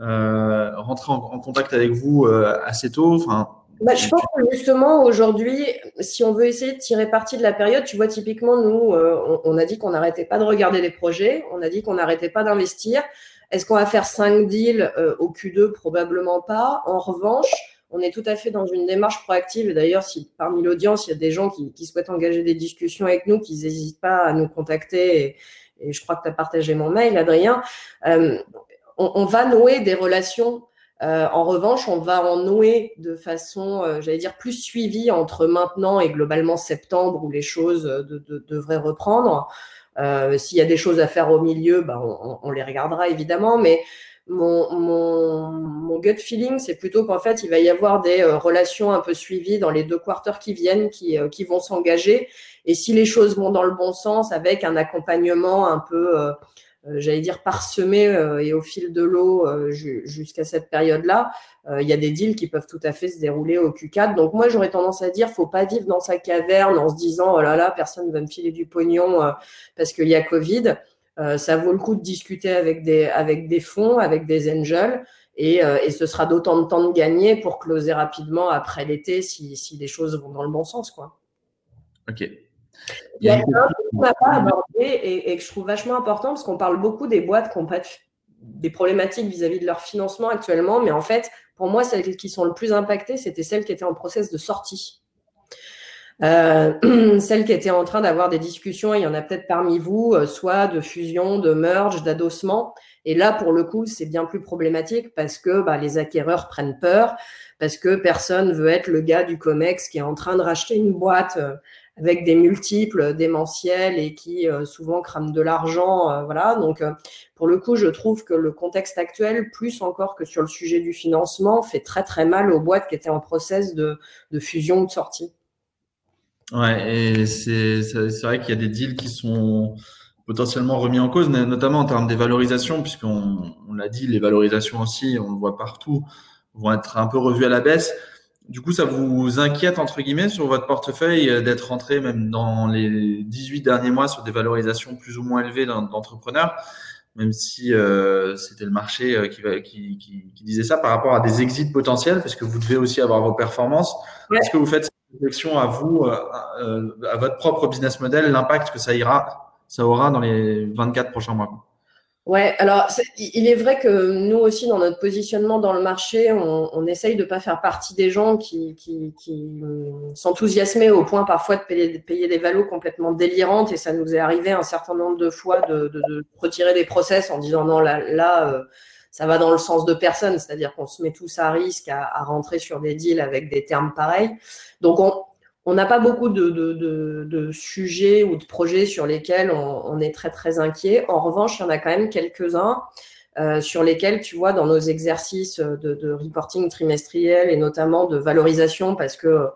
euh, rentrer en, contact avec vous euh, assez tôt? Enfin, bah, je pense que justement aujourd'hui, si on veut essayer de tirer parti de la période, tu vois, typiquement, nous, euh, on, a dit qu'on n'arrêtait pas de regarder des projets, on a dit qu'on n'arrêtait pas d'investir. Est-ce qu'on va faire cinq deals au Q2 Probablement pas. En revanche, on est tout à fait dans une démarche proactive. D'ailleurs, si parmi l'audience, il y a des gens qui, souhaitent engager des discussions avec nous, qu'ils n'hésitent pas à nous contacter, et, et je crois que tu as partagé mon mail, Adrien, euh, on, on va nouer des relations euh, en revanche, on va en nouer de façon, euh, j'allais dire, plus suivie entre maintenant et globalement septembre où les choses devraient reprendre. S'il y a des choses à faire au milieu, ben, on, les regardera évidemment, mais mon, gut feeling, c'est plutôt qu'en fait, il va y avoir des relations un peu suivies dans les deux quarters qui viennent, qui, qui vont s'engager. Et si les choses vont dans le bon sens, avec un accompagnement un peu euh, j'allais dire parsemé euh, et au fil de l'eau euh, jusqu'à cette période-là, il y a des deals qui peuvent tout à fait se dérouler au Q4. Donc moi, j'aurais tendance à dire, faut pas vivre dans sa caverne en se disant, oh là là, personne ne va me filer du pognon parce qu'il y a Covid. Ça vaut le coup de discuter avec des, avec des fonds, avec des angels. Et, et, ce sera d'autant de temps de gagner pour closer rapidement après l'été si, si les choses vont dans le bon sens. Quoi. Ok. Il y a un truc qu'on n'a pas abordé et, que je trouve vachement important parce qu'on parle beaucoup des boîtes qui ont pas des problématiques vis-à-vis de leur financement actuellement, mais en fait, pour moi, celles qui sont le plus impactées, c'était celles qui étaient en process de sortie. Euh, celles qui étaient en train d'avoir des discussions, il y en a peut-être parmi vous, euh, soit de fusion, de merge, d'adossement. Et là, pour le coup, c'est bien plus problématique parce que bah, les acquéreurs prennent peur, parce que personne veut être le gars du COMEX qui est en train de racheter une boîte euh, avec des multiples démentiels et qui souvent crament de l'argent. voilà. Donc, pour le coup, je trouve que le contexte actuel, plus encore que sur le sujet du financement, fait très très mal aux boîtes qui étaient en process de fusion ou de sortie. Ouais, et c'est vrai qu'il y a des deals qui sont potentiellement remis en cause, notamment en termes des valorisations, puisqu'on on l'a dit, les valorisations aussi, on le voit partout, vont être un peu revues à la baisse. Du coup, ça vous inquiète, entre guillemets, sur votre portefeuille euh, d'être rentré même dans les 18 derniers mois sur des valorisations plus ou moins élevées d'entrepreneurs, même si euh, c'était le marché euh, qui, qui, qui, qui, disait ça par rapport à des exits potentiels, parce que vous devez aussi avoir vos performances. Est-ce que vous faites réflexion à vous, à votre propre business model, l'impact que ça ira ça aura dans les 24 prochains mois. Ouais, alors il est vrai que nous aussi, dans notre positionnement dans le marché, on, essaye de ne pas faire partie des gens qui, qui, qui s'enthousiasmaient au point parfois de payer, des valos complètement délirantes. Et ça nous est arrivé un certain nombre de fois de, de, retirer des process en disant non, là, là euh, ça va dans le sens de personne, c'est-à-dire qu'on se met tous à risque à, rentrer sur des deals avec des termes pareils. Donc on, n'a pas beaucoup de, sujets ou de projets sur lesquels on, est très très inquiet. En revanche, il y en a quand même quelques-uns euh, sur lesquels, tu vois, dans nos exercices de, reporting trimestriel et notamment de valorisation, parce que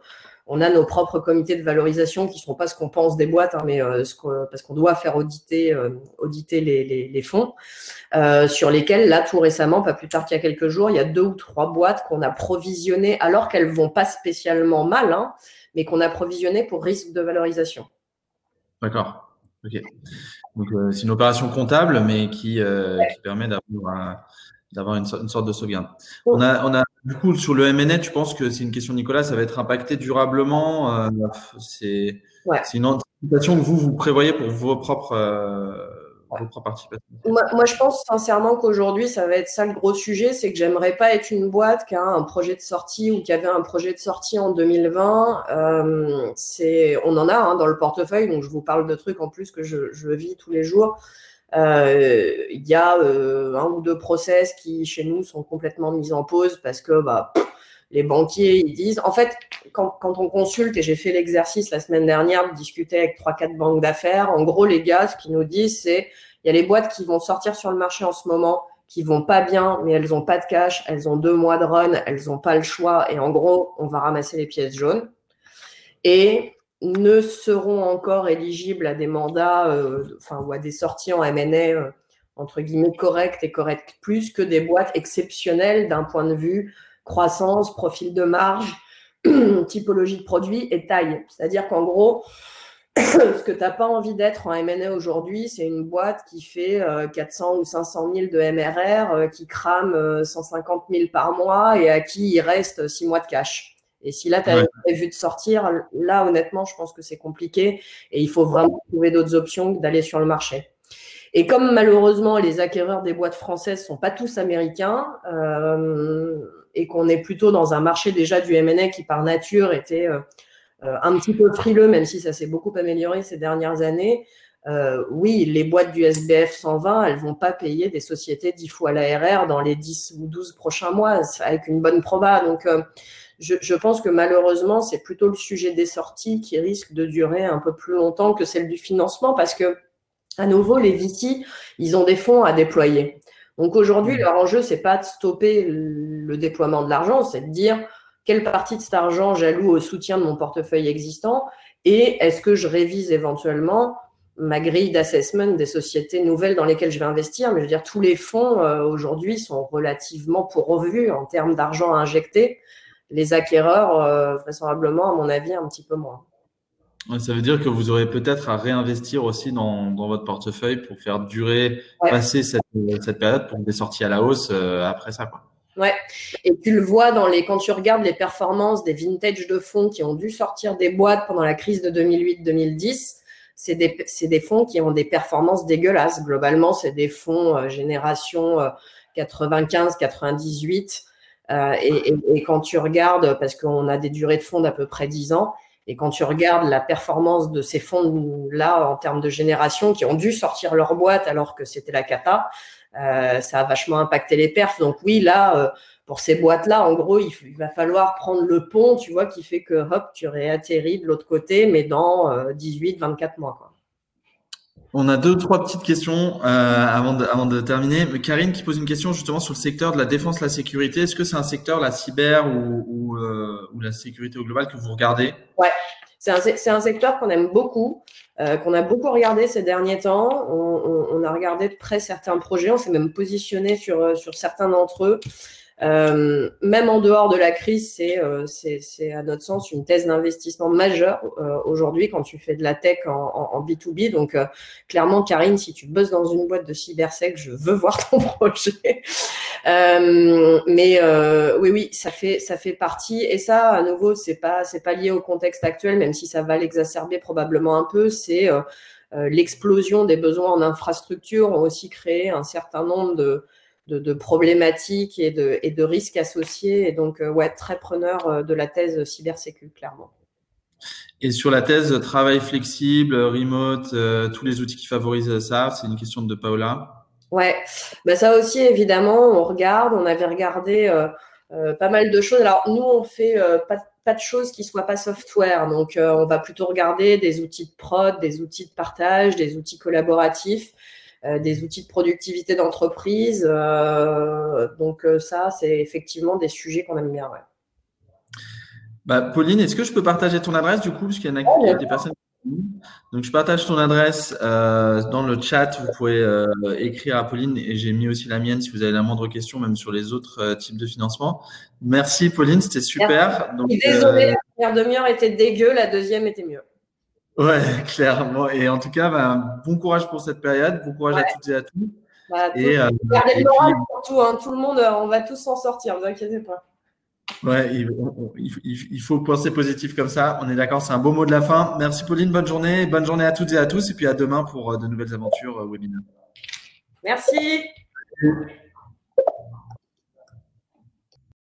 on a nos propres comités de valorisation qui ne sont pas ce qu'on pense des boîtes, hein, mais euh, parce qu'on doit faire auditer, euh, auditer les, fonds, sur lesquels, là, tout récemment, pas plus tard qu'il y a quelques jours, il y a deux ou trois boîtes qu'on a provisionnées alors qu'elles vont pas spécialement mal, hein, mais qu'on a provisionné pour risque de valorisation. D'accord. Ok. Donc, euh, c'est une opération comptable, mais qui, euh, permet d'avoir, une, sorte de sauvegarde. On, a, on a, du coup, sur le MNE, tu penses que c'est une question, Nicolas, ça va être impacté durablement euh, C'est une anticipation que vous, vous prévoyez pour vos propres moi, je pense sincèrement qu'aujourd'hui, ça va être ça le gros sujet, c'est que j'aimerais pas être une boîte qui a un projet de sortie ou qui avait un projet de sortie en 2020. Euh, on en a hein, dans le portefeuille, donc je vous parle de trucs en plus que je, je vis tous les jours. Euh, il y a euh, un ou deux process qui, chez nous, sont complètement mis en pause parce que bah, les banquiers, ils disent, en fait, quand, quand on consulte, et j'ai fait l'exercice la semaine dernière de discuter avec trois, quatre banques d'affaires, en gros, les gars, ce qu'ils nous disent, c'est, il y a les boîtes qui vont sortir sur le marché en ce moment, qui vont pas bien, mais elles ont pas de cash, elles ont deux mois de run, elles ont pas le choix, et en gros, on va ramasser les pièces jaunes. Et ne seront encore éligibles à des mandats, euh, ou à des sorties en M&A, euh, entre guillemets, correctes et correctes plus que des boîtes exceptionnelles d'un point de vue croissance, profil de marge, typologie de produit et taille. C'est-à-dire qu'en gros, ce que tu n'as pas envie d'être en M&A aujourd'hui, c'est une boîte qui fait 400 euh, ou 500 000 de MRR, euh, qui crame 150 euh, 000 par mois et à qui il reste 6 mois de cash. Et si là, tu as prévu de sortir, là, honnêtement, je pense que c'est compliqué et il faut vraiment trouver d'autres options que d'aller sur le marché. Et comme malheureusement, les acquéreurs des boîtes françaises sont pas tous américains, et qu'on est plutôt dans un marché déjà du M&A qui par nature était euh, euh, un petit peu frileux, même si ça s'est beaucoup amélioré ces dernières années. Euh, oui, les boîtes du SBF 120, elles vont pas payer des sociétés 10 fois l'ARR dans les 10 ou 12 prochains mois avec une bonne proba. Donc, je, pense que malheureusement, c'est plutôt le sujet des sorties qui risque de durer un peu plus longtemps que celle du financement parce que, à nouveau, les VC, ils ont des fonds à déployer. Donc aujourd'hui, leur enjeu, c'est pas de stopper le déploiement de l'argent, c'est de dire quelle partie de cet argent j'alloue au soutien de mon portefeuille existant et est-ce que je révise éventuellement ma grille d'assessment des sociétés nouvelles dans lesquelles je vais investir. Mais je veux dire, tous les fonds euh, aujourd'hui sont relativement pourvus en termes d'argent à injecter. Les acquéreurs, euh, vraisemblablement, à mon avis, un petit peu moins. Ça veut dire que vous aurez peut-être à réinvestir aussi dans, dans, votre portefeuille pour faire durer, passer cette, cette, période pour des sorties à la hausse euh, après ça. Quoi. Ouais, et tu le vois dans les, quand tu regardes les performances des vintage de fonds qui ont dû sortir des boîtes pendant la crise de 2008-2010, c'est des, des, fonds qui ont des performances dégueulasses. Globalement, c'est des fonds euh, génération 95-98. Euh, et, quand tu regardes, parce qu'on a des durées de fonds d'à peu près 10 ans, Et quand tu regardes la performance de ces fonds-là en termes de génération qui ont dû sortir leur boîte alors que c'était la cata, euh, ça a vachement impacté les perfs. Donc oui, là, euh, pour ces boîtes-là, en gros, il, va falloir prendre le pont, tu vois, qui fait que hop, tu réatterris de l'autre côté, mais dans 18, euh, 24 mois. Quoi. On a deux, trois petites questions avant, de, avant de terminer. Karine qui pose une question justement sur le secteur de la défense, la sécurité. Est-ce que c'est un secteur, la cyber ou, ou, la sécurité au global que vous regardez? Ouais, c'est un, secteur qu'on aime beaucoup. Euh, qu'on a beaucoup regardé ces derniers temps. On, a regardé de près certains projets, on s'est même positionné euh, sur certains d'entre eux. Euh, même en dehors de la crise, c'est euh, à notre sens une thèse d'investissement majeure euh, aujourd'hui quand tu fais de la tech en, en, en B2B. Donc euh, clairement, Karine, si tu bosses dans une boîte de cybersec, je veux voir ton projet. mais oui, oui, ça fait ça fait partie. Et ça, à nouveau, c'est pas c'est pas lié au contexte actuel, même si ça va l'exacerber probablement un peu. C'est l'explosion des besoins en infrastructure ont aussi créé un certain nombre de de, problématiques et de, et de risques associés. Et donc, euh, ouais, très preneur euh, de la thèse cybersécu, clairement. Et sur la thèse travail flexible, remote, euh, tous les outils qui favorisent ça, c'est une question de Paola. Ouais, bah ça aussi évidemment, on regarde, on avait regardé pas mal de choses. Alors nous, on fait pas, pas, de choses qui soient pas software, donc on va plutôt regarder des outils de prod, des outils de partage, des outils collaboratifs. Euh, des outils de productivité d'entreprise. Euh, donc euh, ça, c'est effectivement des sujets qu'on aime bien. Bah, Pauline, est-ce que je peux partager ton adresse du coup, parce qu'il y en a, des personnes donc, je partage ton adresse euh, dans le chat. Vous pouvez euh, écrire à Pauline et j'ai mis aussi la mienne si vous avez la moindre question, même sur les autres euh, types de financement. Merci Pauline, c'était super. Donc, Désolée, la première demi-heure était dégueu, la deuxième était mieux. Ouais, clairement. Et en tout cas, ben, bon courage pour cette période. Bon courage à toutes et à tous. Bah, et, euh. Hein. Tout le monde, euh, on va tous s'en sortir, vous inquiétez pas. Ouais, il, il, faut penser positif comme ça. On est d'accord, c'est un beau mot de la fin. Merci Pauline, bonne journée. Bonne journée à toutes et à tous. Et puis à demain pour euh, de nouvelles aventures webinaires. Merci.